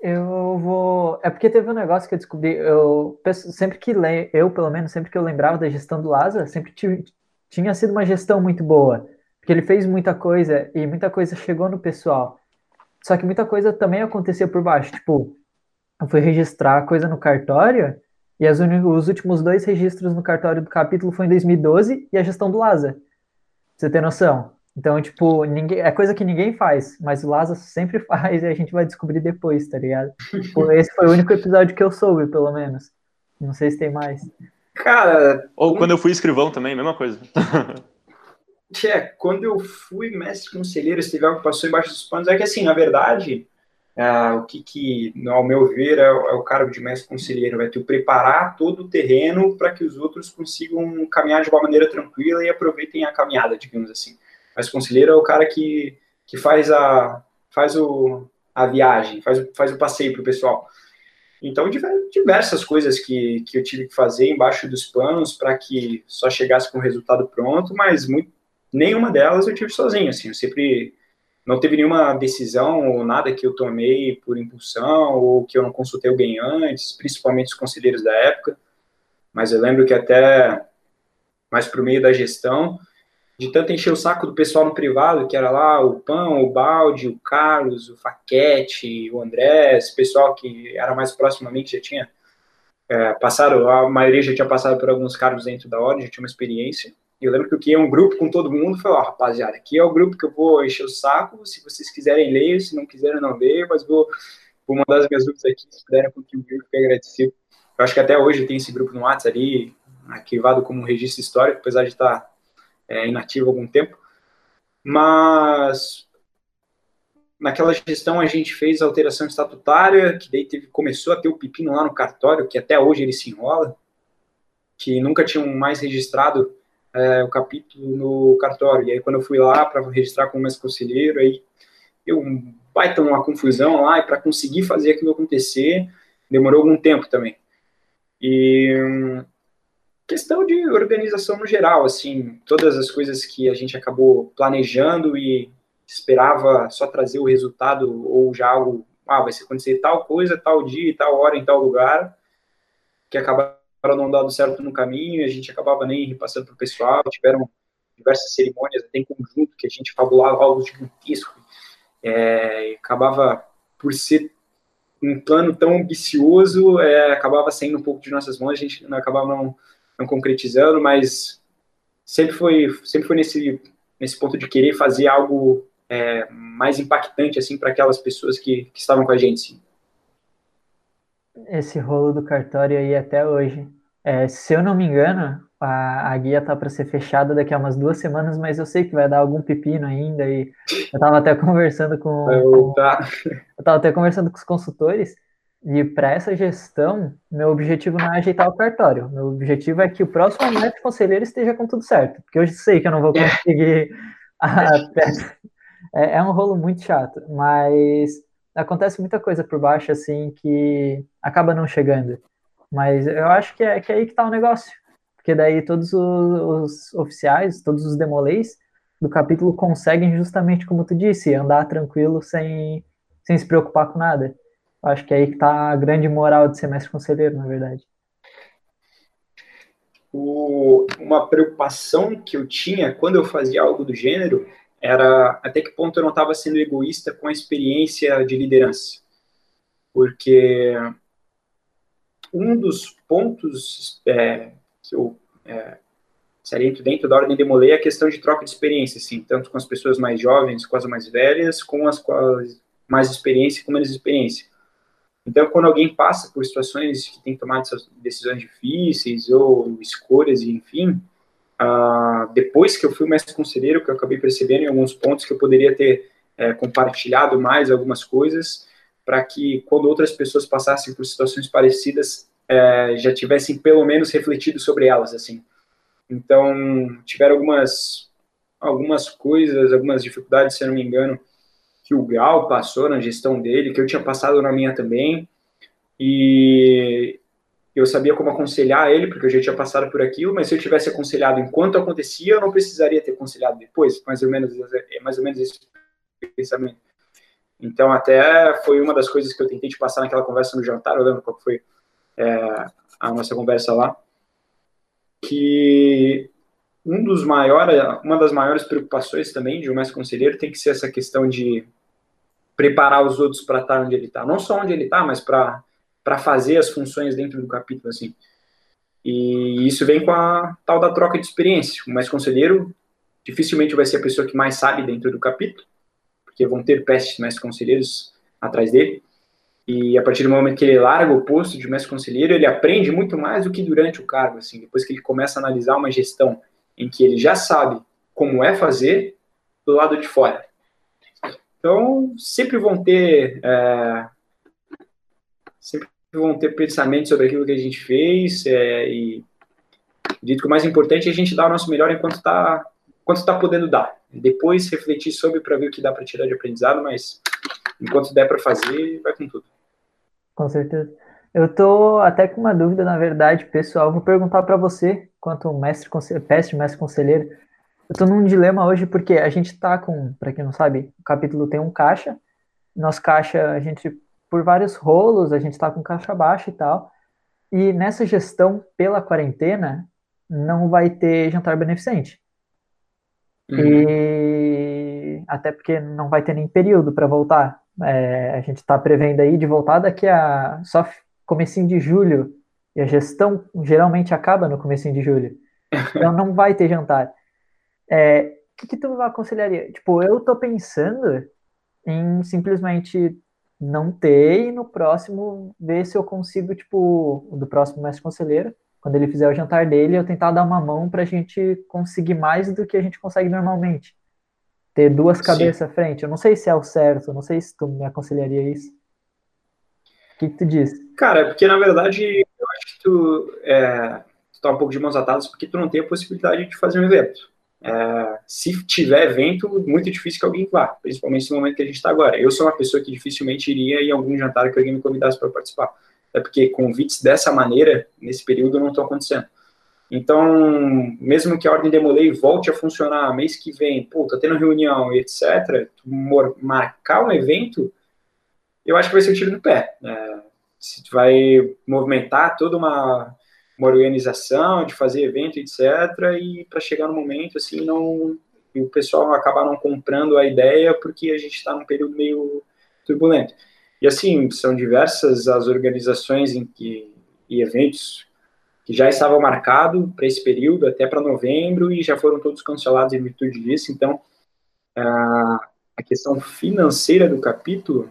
Eu vou. É porque teve um negócio que eu descobri. Eu sempre que le... eu, pelo menos, sempre que eu lembrava da gestão do Lázaro, sempre tinha sido uma gestão muito boa. Porque ele fez muita coisa e muita coisa chegou no pessoal. Só que muita coisa também aconteceu por baixo. Tipo, eu fui registrar coisa no cartório e as os últimos dois registros no cartório do capítulo foi em 2012 e a gestão do Laza. Você tem noção? Então, tipo, ninguém, é coisa que ninguém faz, mas o Laza sempre faz e a gente vai descobrir depois, tá ligado? Tipo, esse foi o único episódio que eu soube, pelo menos. Não sei se tem mais. Cara. Ou quando eu fui escrivão também, mesma coisa. É, quando eu fui mestre conselheiro, esse algo que passou embaixo dos panos, é que assim, na verdade, é, o que, que, ao meu ver, é, é, o cargo de mestre conselheiro, é tu preparar todo o terreno para que os outros consigam caminhar de uma maneira tranquila e aproveitem a caminhada, digamos assim. Mas conselheiro é o cara que, que faz, a, faz o, a viagem, faz, faz o passeio para o pessoal. Então, diversas coisas que, que eu tive que fazer embaixo dos panos para que só chegasse com o resultado pronto, mas muito, nenhuma delas eu tive sozinho, assim, eu sempre não teve nenhuma decisão ou nada que eu tomei por impulsão ou que eu não consultei alguém antes, principalmente os conselheiros da época, mas eu lembro que até mais para o meio da gestão, de tanto encher o saco do pessoal no privado, que era lá o Pão, o Balde, o Carlos, o Faquete, o André, esse pessoal que era mais proximamente já tinha é, passado, a maioria já tinha passado por alguns cargos dentro da ordem, já tinha uma experiência, e eu lembro que eu criei um grupo com todo mundo, falei, ó, oh, rapaziada, aqui é o grupo que eu vou encher o saco, se vocês quiserem ler, se não quiserem não ler, mas vou, vou mandar as minhas dúvidas aqui, se puderem contribuir, fico agradecido. Eu acho que até hoje tem esse grupo no WhatsApp ali, arquivado como um registro histórico, apesar de estar é, inativo há algum tempo, mas naquela gestão a gente fez a alteração estatutária, que daí teve, começou a ter o pepino lá no cartório, que até hoje ele se enrola, que nunca tinham mais registrado é, o capítulo no cartório. E aí, quando eu fui lá para registrar como mestre conselheiro, aí eu baita uma confusão lá, e para conseguir fazer aquilo acontecer, demorou algum tempo também. E hum, questão de organização no geral, assim, todas as coisas que a gente acabou planejando e esperava só trazer o resultado ou já algo, ah, vai acontecer tal coisa, tal dia, tal hora, em tal lugar, que acaba para não dado certo no caminho, a gente acabava nem repassando para o pessoal, tiveram diversas cerimônias até em conjunto, que a gente fabulava algo gigantesco, é, acabava por ser um plano tão ambicioso, é, acabava saindo um pouco de nossas mãos, a gente não acabava não, não concretizando, mas sempre foi, sempre foi nesse, nesse ponto de querer fazer algo é, mais impactante assim para aquelas pessoas que, que estavam com a gente. Sim esse rolo do cartório aí até hoje. É, se eu não me engano, a, a guia tá para ser fechada daqui a umas duas semanas, mas eu sei que vai dar algum pepino ainda e eu tava até conversando com, com eu tava até conversando com os consultores e para essa gestão, meu objetivo não é ajeitar o cartório. Meu objetivo é que o próximo médico conselheiro esteja com tudo certo, porque eu sei que eu não vou conseguir. é, é um rolo muito chato, mas acontece muita coisa por baixo, assim, que acaba não chegando. Mas eu acho que é, que é aí que tá o negócio. Porque daí todos os, os oficiais, todos os demolês do capítulo conseguem justamente como tu disse, andar tranquilo sem, sem se preocupar com nada. Acho que é aí que está a grande moral de ser mestre conselheiro, na verdade. O, uma preocupação que eu tinha quando eu fazia algo do gênero era até que ponto eu não estava sendo egoísta com a experiência de liderança. Porque um dos pontos é, que eu é, saliento dentro da ordem de Molay é a questão de troca de experiência, assim, tanto com as pessoas mais jovens, com as mais velhas, com as com mais experiência e com menos experiência. Então, quando alguém passa por situações que tem que tomar decisões difíceis ou escolhas, enfim, uh, depois que eu fui mestre conselheiro, que eu acabei percebendo em alguns pontos que eu poderia ter é, compartilhado mais algumas coisas, para que quando outras pessoas passassem por situações parecidas, é, já tivessem pelo menos refletido sobre elas, assim. Então, tiveram algumas, algumas coisas, algumas dificuldades, se eu não me engano, que o Gal passou na gestão dele, que eu tinha passado na minha também, e eu sabia como aconselhar ele, porque eu já tinha passado por aquilo, mas se eu tivesse aconselhado enquanto acontecia, eu não precisaria ter aconselhado depois, mais ou menos, é mais ou menos esse pensamento. Então, até foi uma das coisas que eu tentei te passar naquela conversa no jantar, eu lembro qual foi é, a nossa conversa lá, que um dos maiores, uma das maiores preocupações também de um mestre conselheiro tem que ser essa questão de preparar os outros para estar onde ele está. Não só onde ele está, mas para fazer as funções dentro do capítulo, assim. E isso vem com a tal da troca de experiência. O mais conselheiro dificilmente vai ser a pessoa que mais sabe dentro do capítulo, porque vão ter pestes mais conselheiros atrás dele. E a partir do momento que ele larga o posto de mestre conselheiro, ele aprende muito mais do que durante o cargo, assim, depois que ele começa a analisar uma gestão em que ele já sabe como é fazer do lado de fora. Então, sempre vão ter é, sempre vão ter pensamentos sobre aquilo que a gente fez é, e que o mais importante é a gente dar o nosso melhor enquanto está enquanto está podendo dar. Depois refletir sobre para ver o que dá para tirar de aprendizado, mas enquanto der para fazer, vai com tudo. Com certeza. Eu tô até com uma dúvida, na verdade, pessoal. Vou perguntar para você, quanto mestre, mestre, mestre conselheiro, eu estou num dilema hoje porque a gente está com, para quem não sabe, o capítulo tem um caixa. Nosso caixa, a gente, por vários rolos, a gente está com caixa baixa e tal. E nessa gestão pela quarentena, não vai ter jantar beneficente. Uhum. E até porque não vai ter nem período para voltar. É, a gente está prevendo aí de voltar daqui a só comecinho de julho. E a gestão geralmente acaba no comecinho de julho. Então não vai ter jantar. É, o que, que tu aconselharia? Tipo, eu tô pensando em simplesmente não ter e no próximo ver se eu consigo, tipo, do próximo mestre conselheiro, quando ele fizer o jantar dele, eu tentar dar uma mão pra gente conseguir mais do que a gente consegue normalmente. Ter duas cabeças à frente. Eu não sei se é o certo, não sei se tu me aconselharia isso. O que, que tu diz? Cara, porque na verdade eu acho que tu, é, tu tá um pouco de mãos atadas porque tu não tem a possibilidade de fazer um evento. É, se tiver evento, muito difícil que alguém vá, principalmente no momento que a gente está agora. Eu sou uma pessoa que dificilmente iria em algum jantar que alguém me convidasse para participar. É porque convites dessa maneira, nesse período, não estão acontecendo. Então, mesmo que a Ordem Demolei volte a funcionar mês que vem, pô, tá tendo reunião e etc., marcar um evento, eu acho que vai ser um tiro no pé. É, vai movimentar toda uma uma organização de fazer evento, etc. E para chegar no momento, assim, não o pessoal acabar não comprando a ideia porque a gente está num período meio turbulento. E assim, são diversas as organizações em que, e eventos que já estavam marcados para esse período, até para novembro, e já foram todos cancelados em virtude disso. Então, a questão financeira do capítulo,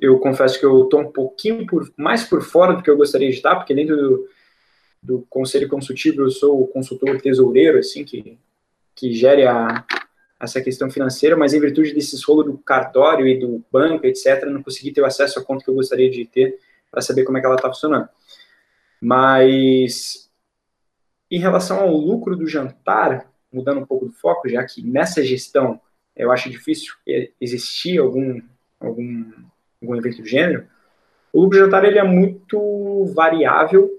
eu confesso que eu estou um pouquinho por, mais por fora do que eu gostaria de estar, porque dentro do, do conselho consultivo, eu sou o consultor tesoureiro, assim, que, que gere a, essa questão financeira, mas em virtude desses rolos do cartório e do banco, etc., não consegui ter o acesso à conta que eu gostaria de ter para saber como é que ela está funcionando. Mas, em relação ao lucro do jantar, mudando um pouco do foco, já que nessa gestão eu acho difícil existir algum, algum, algum evento do gênero, o lucro do jantar ele é muito variável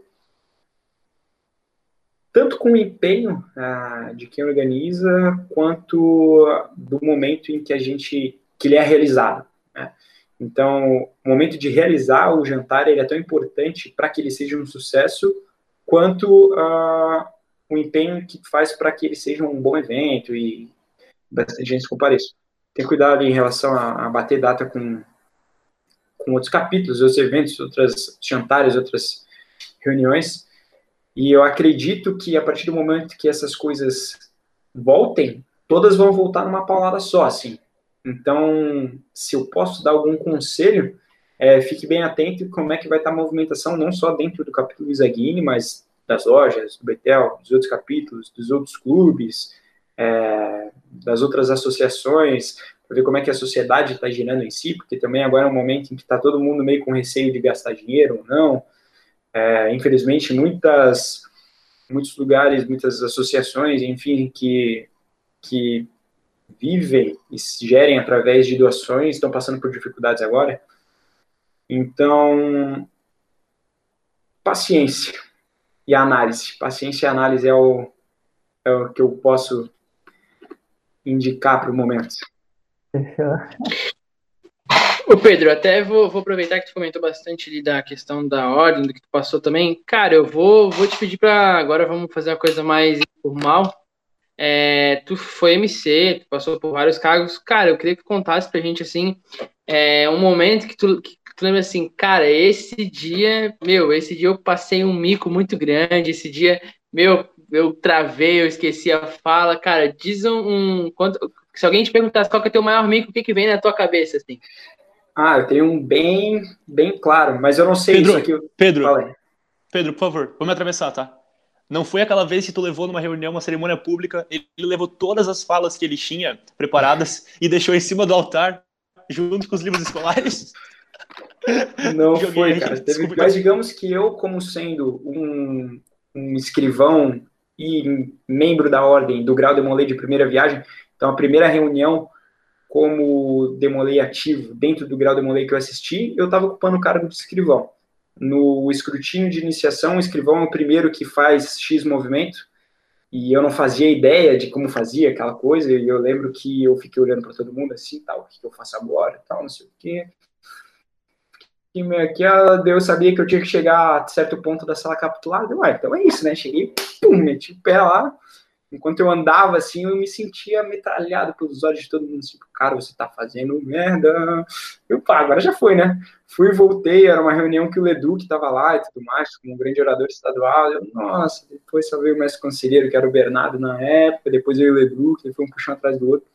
tanto com o empenho ah, de quem organiza, quanto do momento em que a gente que ele é realizado. Né? Então, o momento de realizar o jantar ele é tão importante para que ele seja um sucesso quanto uh, o empenho que faz para que ele seja um bom evento e bastante gente compareça. Tem cuidado em relação a, a bater data com, com outros capítulos, outros eventos, outras jantares, outras reuniões. E eu acredito que a partir do momento que essas coisas voltem, todas vão voltar numa paulada só, assim. Então, se eu posso dar algum conselho, é, fique bem atento como é que vai estar a movimentação, não só dentro do capítulo Isaguini, mas das lojas, do Betel, dos outros capítulos, dos outros clubes, é, das outras associações, para ver como é que a sociedade está girando em si, porque também agora é um momento em que está todo mundo meio com receio de gastar dinheiro ou não. É, infelizmente, muitas, muitos lugares, muitas associações, enfim, que, que vivem e gerem através de doações estão passando por dificuldades agora. Então, paciência e análise. Paciência e análise é o, é o que eu posso indicar para o momento. Ô Pedro, até vou, vou, aproveitar que tu comentou bastante ali da questão da ordem, do que tu passou também. Cara, eu vou, vou te pedir para agora vamos fazer uma coisa mais informal. É, tu foi MC, tu passou por vários cargos. Cara, eu queria que tu contasse pra gente assim, é, um momento que tu, que tu lembra assim, cara, esse dia, meu, esse dia eu passei um mico muito grande, esse dia, meu, eu travei, eu esqueci a fala, cara, diz um, um quanto, se alguém te perguntasse qual que é o teu maior mico, o que que vem na tua cabeça, assim? Ah, eu tenho um bem, bem claro, mas eu não sei Pedro, isso aqui. Pedro, Pedro, por favor, vamos atravessar, tá? Não foi aquela vez que tu levou numa reunião, uma cerimônia pública, ele levou todas as falas que ele tinha preparadas e deixou em cima do altar, junto com os livros escolares? Não foi, cara. Mas digamos que eu, como sendo um, um escrivão e membro da ordem do grau Demolei de primeira viagem, então a primeira reunião como Demolei ativo dentro do grau Demolei que eu assisti, eu estava ocupando o cargo de escrivão. No escrutínio de iniciação, o escrivão é o primeiro que faz X movimento, e eu não fazia ideia de como fazia aquela coisa, e eu lembro que eu fiquei olhando para todo mundo assim, tal, o que eu faço agora, tal, não sei o quê que, que eu sabia que eu tinha que chegar a certo ponto da sala capitulada. Ué, então é isso, né? Cheguei, pum, meti o pé lá. Enquanto eu andava assim, eu me sentia metralhado pelos olhos de todo mundo. Assim, cara, você tá fazendo merda. Eu, pá, agora já foi, né? Fui e voltei. Era uma reunião que o Leduc tava lá e tudo mais, como um grande orador estadual. Eu, nossa, depois só veio o mestre conselheiro, que era o Bernardo na época. Depois veio o Leduc, foi um puxão atrás do outro.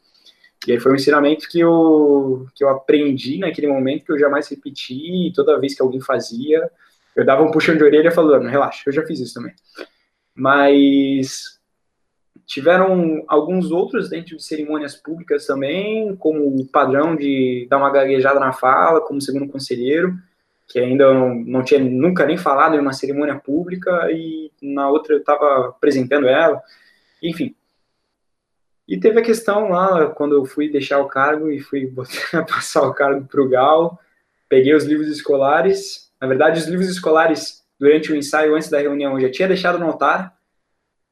E aí foi um ensinamento que eu, que eu aprendi naquele momento, que eu jamais repeti, e toda vez que alguém fazia, eu dava um puxão de orelha falando, relaxa, eu já fiz isso também. Mas tiveram alguns outros dentro de cerimônias públicas também, como o padrão de dar uma gaguejada na fala, como segundo conselheiro, que ainda não, não tinha nunca nem falado em uma cerimônia pública, e na outra eu estava apresentando ela, enfim. E teve a questão lá, quando eu fui deixar o cargo e fui passar o cargo para o Gal, peguei os livros escolares. Na verdade, os livros escolares, durante o ensaio, antes da reunião, eu já tinha deixado no altar.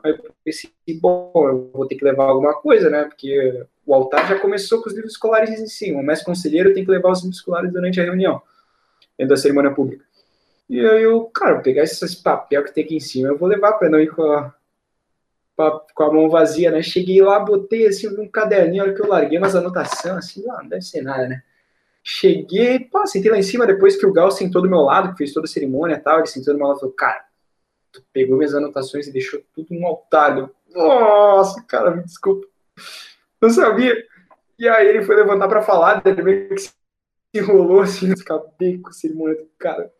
Aí eu pensei, bom, eu vou ter que levar alguma coisa, né? Porque o altar já começou com os livros escolares em cima. O mestre conselheiro tem que levar os livros escolares durante a reunião, dentro da cerimônia pública. E aí eu, cara, vou pegar esse papel que tem aqui em cima, eu vou levar para não ir com a, com a mão vazia, né? Cheguei lá, botei assim um caderninho, a hora que eu larguei umas anotações, assim, ah, não deve ser nada, né? Cheguei, pô, sentei lá em cima, depois que o Gal sentou do meu lado, que fez toda a cerimônia e tal, ele sentou do meu lado e falou, cara, tu pegou minhas anotações e deixou tudo no altar. Eu, Nossa, cara, me desculpa. Não sabia. E aí ele foi levantar para falar, ele meio que se enrolou assim, nos cabelos, com a cerimônia do cara.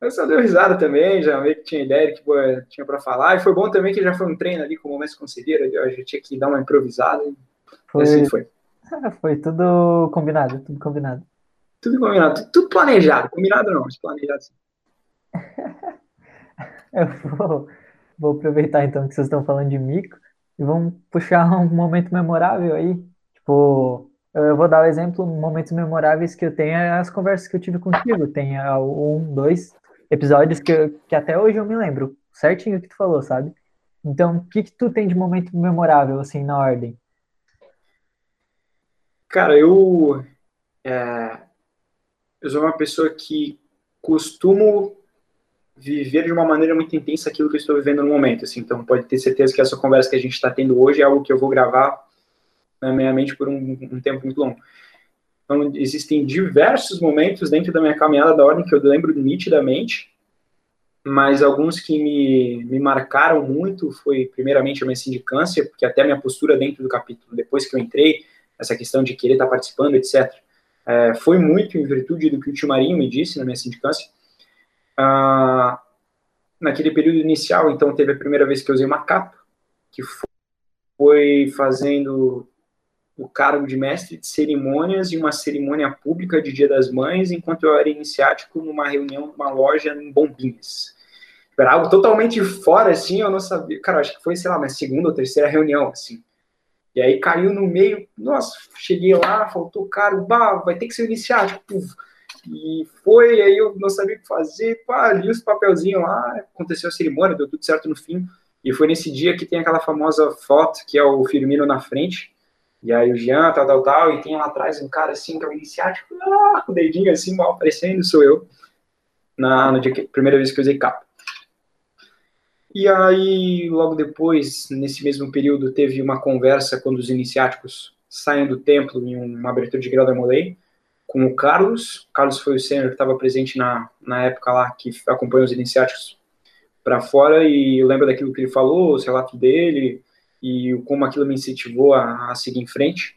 Eu só deu risada também, já meio que tinha ideia que pô, tinha para falar. E foi bom também que já foi um treino ali como mestre conselheiro, eu já tinha que dar uma improvisada. Foi. assim foi. Foi tudo combinado, tudo combinado. Tudo combinado, tudo planejado. Combinado não, mas planejado sim. eu vou, vou aproveitar então que vocês estão falando de mico e vamos puxar um momento memorável aí. Tipo, eu vou dar o exemplo, momentos memoráveis que eu tenho, é as conversas que eu tive contigo. Tem um, dois, episódios que, que até hoje eu me lembro certinho o que tu falou, sabe? Então, o que, que tu tem de momento memorável, assim, na ordem? Cara, eu. É, eu sou uma pessoa que costumo viver de uma maneira muito intensa aquilo que eu estou vivendo no momento. Assim, então, pode ter certeza que essa conversa que a gente está tendo hoje é algo que eu vou gravar na minha mente por um, um tempo muito longo. Então, existem diversos momentos dentro da minha caminhada da ordem que eu lembro nitidamente, mas alguns que me, me marcaram muito foi, primeiramente, a minha sindicância, porque até minha postura dentro do capítulo, depois que eu entrei, essa questão de querer estar participando, etc., é, foi muito em virtude do que o tio Marinho me disse na minha sindicância. Naquele período inicial, então, teve a primeira vez que eu usei uma capa, que foi fazendo o cargo de mestre de cerimônias em uma cerimônia pública de Dia das Mães, enquanto eu era iniciático numa reunião numa loja em Bombinhas. Era algo totalmente fora, assim, eu não sabia. Cara, acho que foi, sei lá, minha segunda ou terceira reunião, assim. E aí caiu no meio, nossa, cheguei lá, faltou cara, bah, vai ter que ser iniciático. Puf. E foi, aí eu não sabia o que fazer, pá, li os papelzinhos lá, aconteceu a cerimônia, deu tudo certo no fim. E foi nesse dia que tem aquela famosa foto, que é o Firmino na frente, e aí o Jean, tal, tal, tal, e tem lá atrás um cara assim, que é o iniciático, ah, o dedinho assim, mal aparecendo, sou eu, na, no dia que, primeira vez que eu usei capa. E aí, logo depois, nesse mesmo período, teve uma conversa quando os iniciáticos saem do templo em uma abertura de grau da Molei, com o Carlos. O Carlos foi o sênior que estava presente na, na época lá, que acompanhou os iniciáticos para fora, e eu lembro daquilo que ele falou, os relatos dele, e como aquilo me incentivou a, a seguir em frente.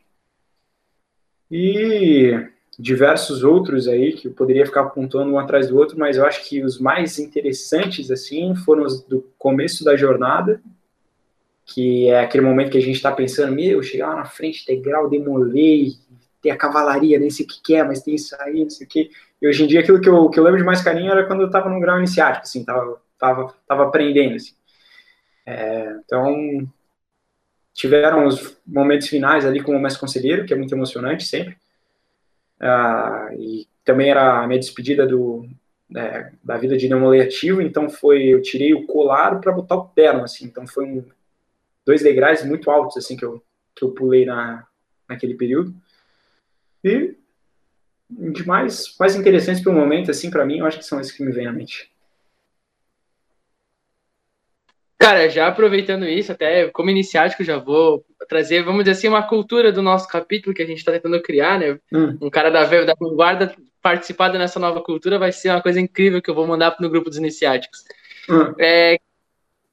E diversos outros aí que eu poderia ficar apontando um atrás do outro, mas eu acho que os mais interessantes assim foram os do começo da jornada, que é aquele momento que a gente está pensando, meu, chegar lá na frente, ter grau, ter a cavalaria, nem sei o que, que é, mas tem isso aí, não sei o que. E hoje em dia aquilo que eu, que eu lembro de mais carinho era quando eu estava no grau iniciático, assim, tava, tava, tava aprendendo, assim. É, então, Tiveram os momentos finais ali como mestre conselheiro, que é muito emocionante sempre. Ah, e também era a minha despedida do, é, da vida de demolei ativo, então foi, eu tirei o colar para botar o terno, assim, então foi um, dois degraus muito altos, assim, que eu, que eu pulei na, naquele período. E de mais, mais interessantes para o momento, assim, para mim, eu acho que são esses que me vêm à mente. Cara, já aproveitando isso, até como iniciático, já vou trazer, vamos dizer assim, uma cultura do nosso capítulo que a gente está tentando criar, né? Hum. Um cara da, da vanguarda participar nessa nova cultura vai ser uma coisa incrível que eu vou mandar no grupo dos iniciáticos. Hum. É,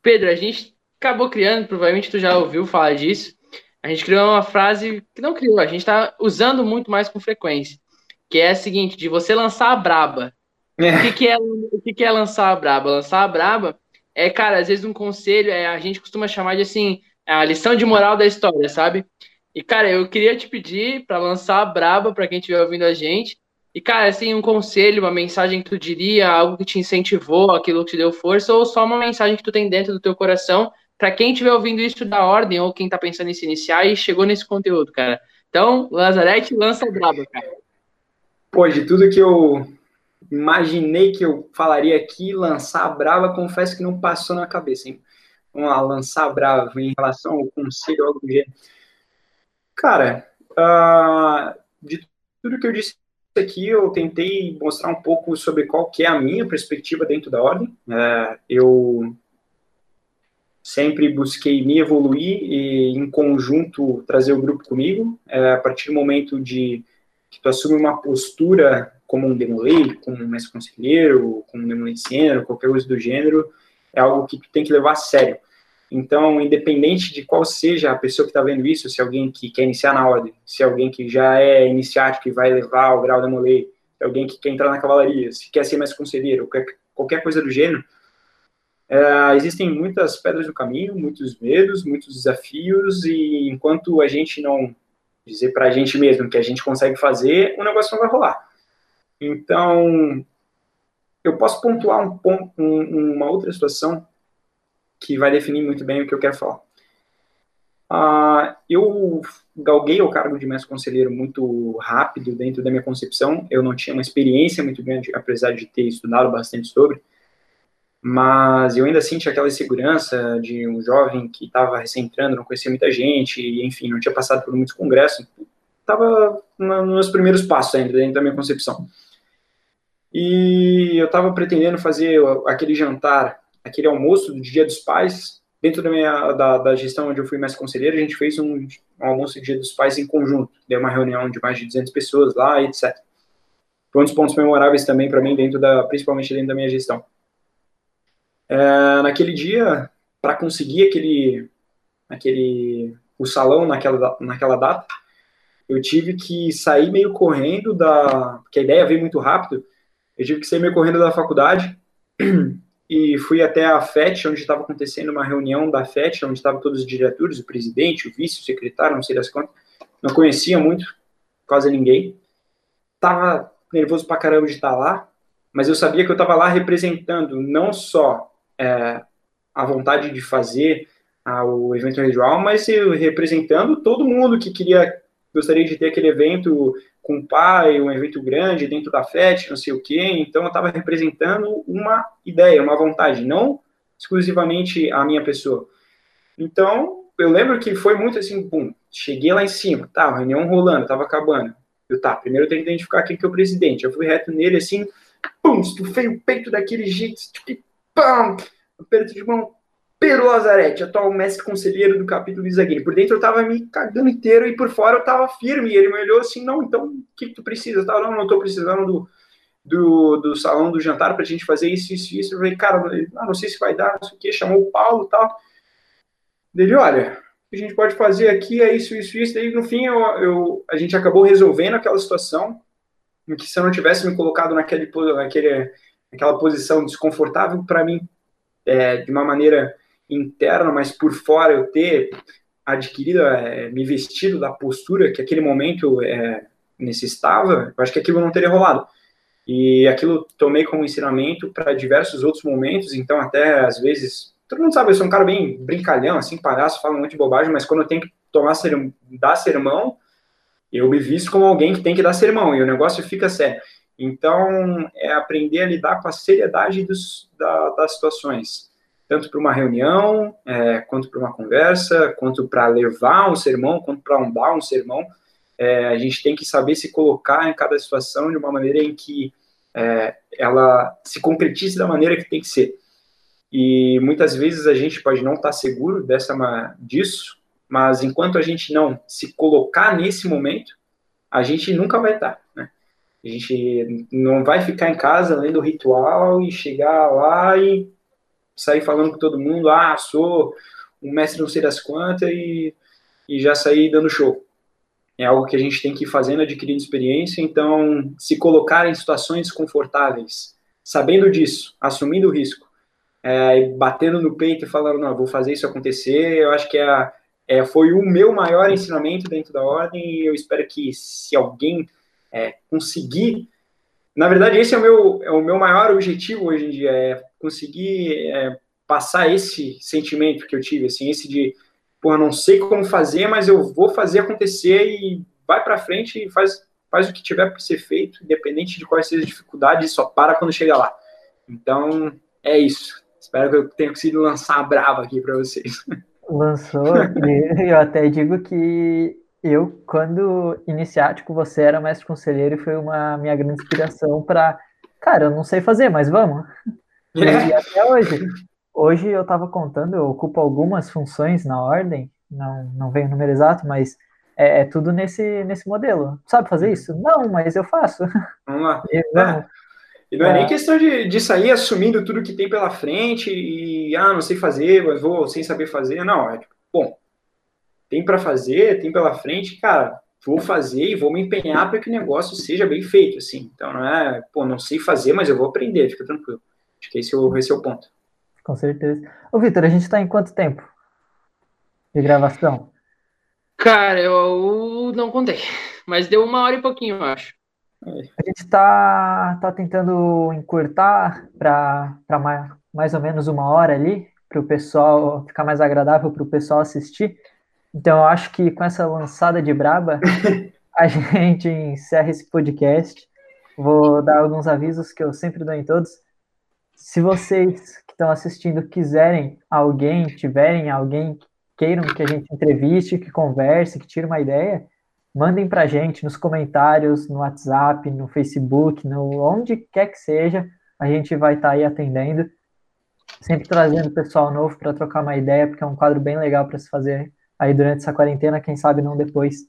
Pedro, a gente acabou criando, provavelmente tu já ouviu falar disso. A gente criou uma frase que não criou, a gente está usando muito mais com frequência, que é a seguinte: de você lançar a braba. É. O, que, que, é, o que, que é lançar a braba? Lançar a braba é, cara, às vezes um conselho, é, a gente costuma chamar de assim, a lição de moral da história, sabe? E, cara, eu queria te pedir para lançar a braba para quem estiver ouvindo a gente. E, cara, assim, um conselho, uma mensagem que tu diria, algo que te incentivou, aquilo que te deu força, ou só uma mensagem que tu tem dentro do teu coração para quem estiver ouvindo isso da ordem, ou quem tá pensando em se iniciar e chegou nesse conteúdo, cara. Então, Lazarete, lança a braba, cara. Pô, de tudo que eu imaginei que eu falaria aqui, lançar a brava, confesso que não passou na cabeça, hein? Vamos lá, lançar a brava em relação ao conselho, algo do gênero. Cara, uh, de tudo que eu disse aqui, eu tentei mostrar um pouco sobre qual que é a minha perspectiva dentro da ordem. Uh, eu sempre busquei me evoluir e, em conjunto, trazer o grupo comigo. Uh, a partir do momento de que tu assume uma postura como um demolei, como um mestre conselheiro, como um demoliciano, qualquer coisa do gênero, é algo que tu tem que levar a sério. Então, independente de qual seja a pessoa que está vendo isso, se é alguém que quer iniciar na ordem, se é alguém que já é iniciático e vai levar o grau da molei, se é alguém que quer entrar na cavalaria, se quer ser mais conselheiro, qualquer coisa do gênero, é, existem muitas pedras no caminho, muitos medos, muitos desafios, e enquanto a gente não dizer para a gente mesmo que a gente consegue fazer, o negócio não vai rolar. Então, eu posso pontuar um ponto, um, uma outra situação que vai definir muito bem o que eu quero falar. Uh, eu galguei o cargo de mestre conselheiro muito rápido dentro da minha concepção. Eu não tinha uma experiência muito grande, apesar de ter estudado bastante sobre. Mas eu ainda senti aquela insegurança de um jovem que estava recém-entrando, não conhecia muita gente, e, enfim, não tinha passado por muitos congressos. Estava nos primeiros passos ainda dentro da minha concepção. E eu estava pretendendo fazer aquele jantar, aquele almoço do Dia dos Pais, dentro da, minha, da, da gestão onde eu fui mais conselheiro, a gente fez um, um almoço do Dia dos Pais em conjunto. Deu uma reunião de mais de 200 pessoas lá, etc. Foi um dos pontos memoráveis também para mim, dentro da, principalmente dentro da minha gestão. É, naquele dia, para conseguir aquele, aquele, o salão naquela, naquela data, eu tive que sair meio correndo da, porque a ideia veio muito rápido, eu tive que sair meio correndo da faculdade e fui até a FET, onde estava acontecendo uma reunião da FET, onde estavam todos os diretores, o presidente, o vice, o secretário, não sei das quantas. Não conhecia muito, quase ninguém. Tava nervoso pra caramba de estar lá, mas eu sabia que eu estava lá representando não só é, a vontade de fazer a, o evento regional, mas representando todo mundo que queria, gostaria de ter aquele evento com o pai, um evento grande dentro da FET, não sei o quê. Então, eu estava representando uma ideia, uma vontade, não exclusivamente a minha pessoa. Então, eu lembro que foi muito assim, bum, cheguei lá em cima, tá, a reunião rolando, tava acabando. Eu, tá, primeiro eu tenho que identificar quem que é o presidente. Eu fui reto nele, assim, pum, estufei o peito daquele jeito, tipo, pam, aperto de mão, Pedro Lazarete, atual mestre conselheiro do capítulo Isaguini. Por dentro eu tava me cagando inteiro e por fora eu tava firme. E ele me olhou assim, não, então o que, que tu precisa? Eu tava, não, não tô precisando do, do, do salão do jantar pra gente fazer isso, isso, isso. Eu falei, cara, não, não sei se vai dar, não sei o que. Chamou o Paulo e tal. Ele, olha, o que a gente pode fazer aqui é isso, isso, isso. Daí, no fim, eu, eu, a gente acabou resolvendo aquela situação em que se eu não tivesse me colocado naquele, naquele, naquela posição desconfortável, para mim, é, de uma maneira interna, mas por fora eu ter adquirido, é, me vestido da postura que aquele momento é, necessitava, eu acho que aquilo não teria rolado. E aquilo tomei como ensinamento para diversos outros momentos, então até às vezes, todo mundo sabe, eu sou um cara bem brincalhão, assim, palhaço, falo muito de bobagem, mas quando eu tenho que tomar ser, dar sermão, eu me visto como alguém que tem que dar sermão, e o negócio fica sério. Então, é aprender a lidar com a seriedade dos, da, das situações tanto para uma reunião, é, quanto para uma conversa, quanto para levar um sermão, quanto para dar um sermão. É, a gente tem que saber se colocar em cada situação de uma maneira em que é, ela se concretize da maneira que tem que ser. E muitas vezes a gente pode não estar seguro dessa disso, mas enquanto a gente não se colocar nesse momento, a gente nunca vai estar. Né? A gente não vai ficar em casa lendo o ritual e chegar lá e sair falando com todo mundo, ah, sou um mestre não sei das quantas e, e já sair dando show. É algo que a gente tem que ir fazendo, adquirindo experiência, então se colocar em situações confortáveis, sabendo disso, assumindo o risco, é, batendo no peito e falando, não, vou fazer isso acontecer, eu acho que é, é, foi o meu maior ensinamento dentro da ordem e eu espero que se alguém é, conseguir na verdade, esse é o meu, é o meu maior objetivo hoje em dia, é conseguir é, passar esse sentimento que eu tive, assim, esse de, pô, não sei como fazer, mas eu vou fazer acontecer e vai para frente e faz, faz o que tiver para ser feito, independente de quais sejam as dificuldades, só para quando chegar lá. Então, é isso. Espero que eu tenha conseguido lançar a brava aqui para vocês. Lançou, e eu até digo que eu, quando iniciático, você era mestre conselheiro e foi uma minha grande inspiração para, cara, eu não sei fazer, mas vamos. É. E até hoje. Hoje eu estava contando, eu ocupo algumas funções na ordem, não, não vem o número exato, mas é, é, tudo nesse, nesse modelo. Sabe fazer uhum. isso? Não, mas eu faço. Vamos lá. E, vamos. E não é, é nem questão de, de sair assumindo tudo que tem pela frente e, ah, não sei fazer, mas vou sem saber fazer. Não, é tipo, bom, tem para fazer, tem pela frente, cara, vou fazer e vou me empenhar para que o negócio seja bem feito, assim. Então não é, pô, não sei fazer, mas eu vou aprender, fica tranquilo. Acho que esse é o, esse é o ponto. Com certeza. Ô, Vitor, a gente está em quanto tempo de gravação? Cara, eu não contei, mas deu uma hora e pouquinho, eu acho. A gente está tá tentando encurtar para mais, mais ou menos uma hora ali, para o pessoal ficar mais agradável para o pessoal assistir. Então, eu acho que com essa lançada de braba, a gente encerra esse podcast. Vou dar alguns avisos que eu sempre dou em todos. Se vocês que estão assistindo quiserem alguém, tiverem alguém, queiram que a gente entreviste, que converse, que tire uma ideia, mandem para a gente nos comentários, no WhatsApp, no Facebook, no onde quer que seja, a gente vai estar tá aí atendendo, sempre trazendo pessoal novo para trocar uma ideia, porque é um quadro bem legal para se fazer aí durante essa quarentena, quem sabe não depois.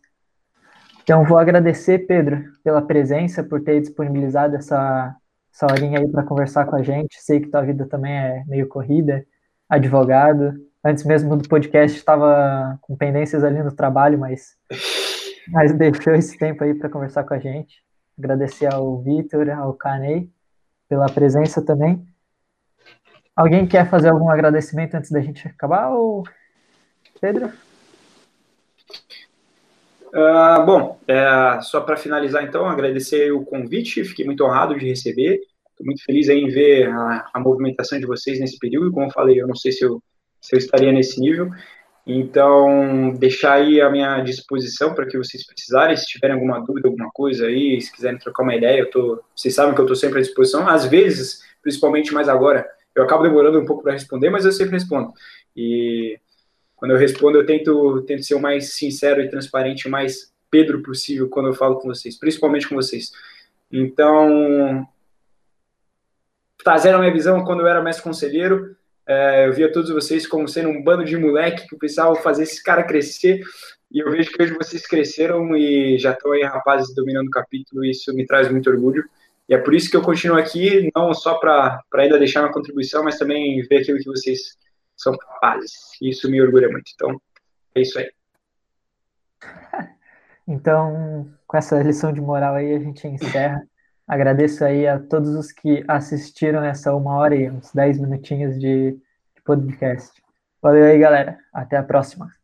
Então, vou agradecer, Pedro, pela presença, por ter disponibilizado essa, essa horinha aí para conversar com a gente. Sei que tua vida também é meio corrida, advogado. Antes mesmo do podcast, estava com pendências ali no trabalho, mas, mas deixou esse tempo aí para conversar com a gente. Agradecer ao Vitor, ao Canei, pela presença também. Alguém quer fazer algum agradecimento antes da gente acabar? Ou... Pedro? Uh, bom, é, só para finalizar, então, agradecer o convite, fiquei muito honrado de receber, estou muito feliz em ver a, a, movimentação de vocês nesse período, como eu falei, eu não sei se eu, se eu estaria nesse nível, então, deixar aí a minha disposição para que vocês precisarem, se tiverem alguma dúvida, alguma coisa aí, se quiserem trocar uma ideia, eu tô, vocês sabem que eu estou sempre à disposição, às vezes, principalmente mais agora, eu acabo demorando um pouco para responder, mas eu sempre respondo, e quando eu respondo, eu tento, tento ser o mais sincero e transparente, o mais Pedro possível quando eu falo com vocês, principalmente com vocês. Então, trazendo a minha visão quando eu era mestre conselheiro, é, eu via todos vocês como sendo um bando de moleque que precisava fazer esse cara crescer. E eu vejo que hoje vocês cresceram e já estão aí, rapazes, dominando o capítulo, e isso me traz muito orgulho. E é por isso que eu continuo aqui, não só para ainda deixar uma contribuição, mas também ver aquilo que vocês são capazes. Isso me orgulha muito. Então, é isso aí. Então, com essa lição de moral aí, a gente encerra. Agradeço aí a todos os que assistiram essa uma hora e uns dez minutinhos de, de podcast. Valeu aí, galera. Até a próxima.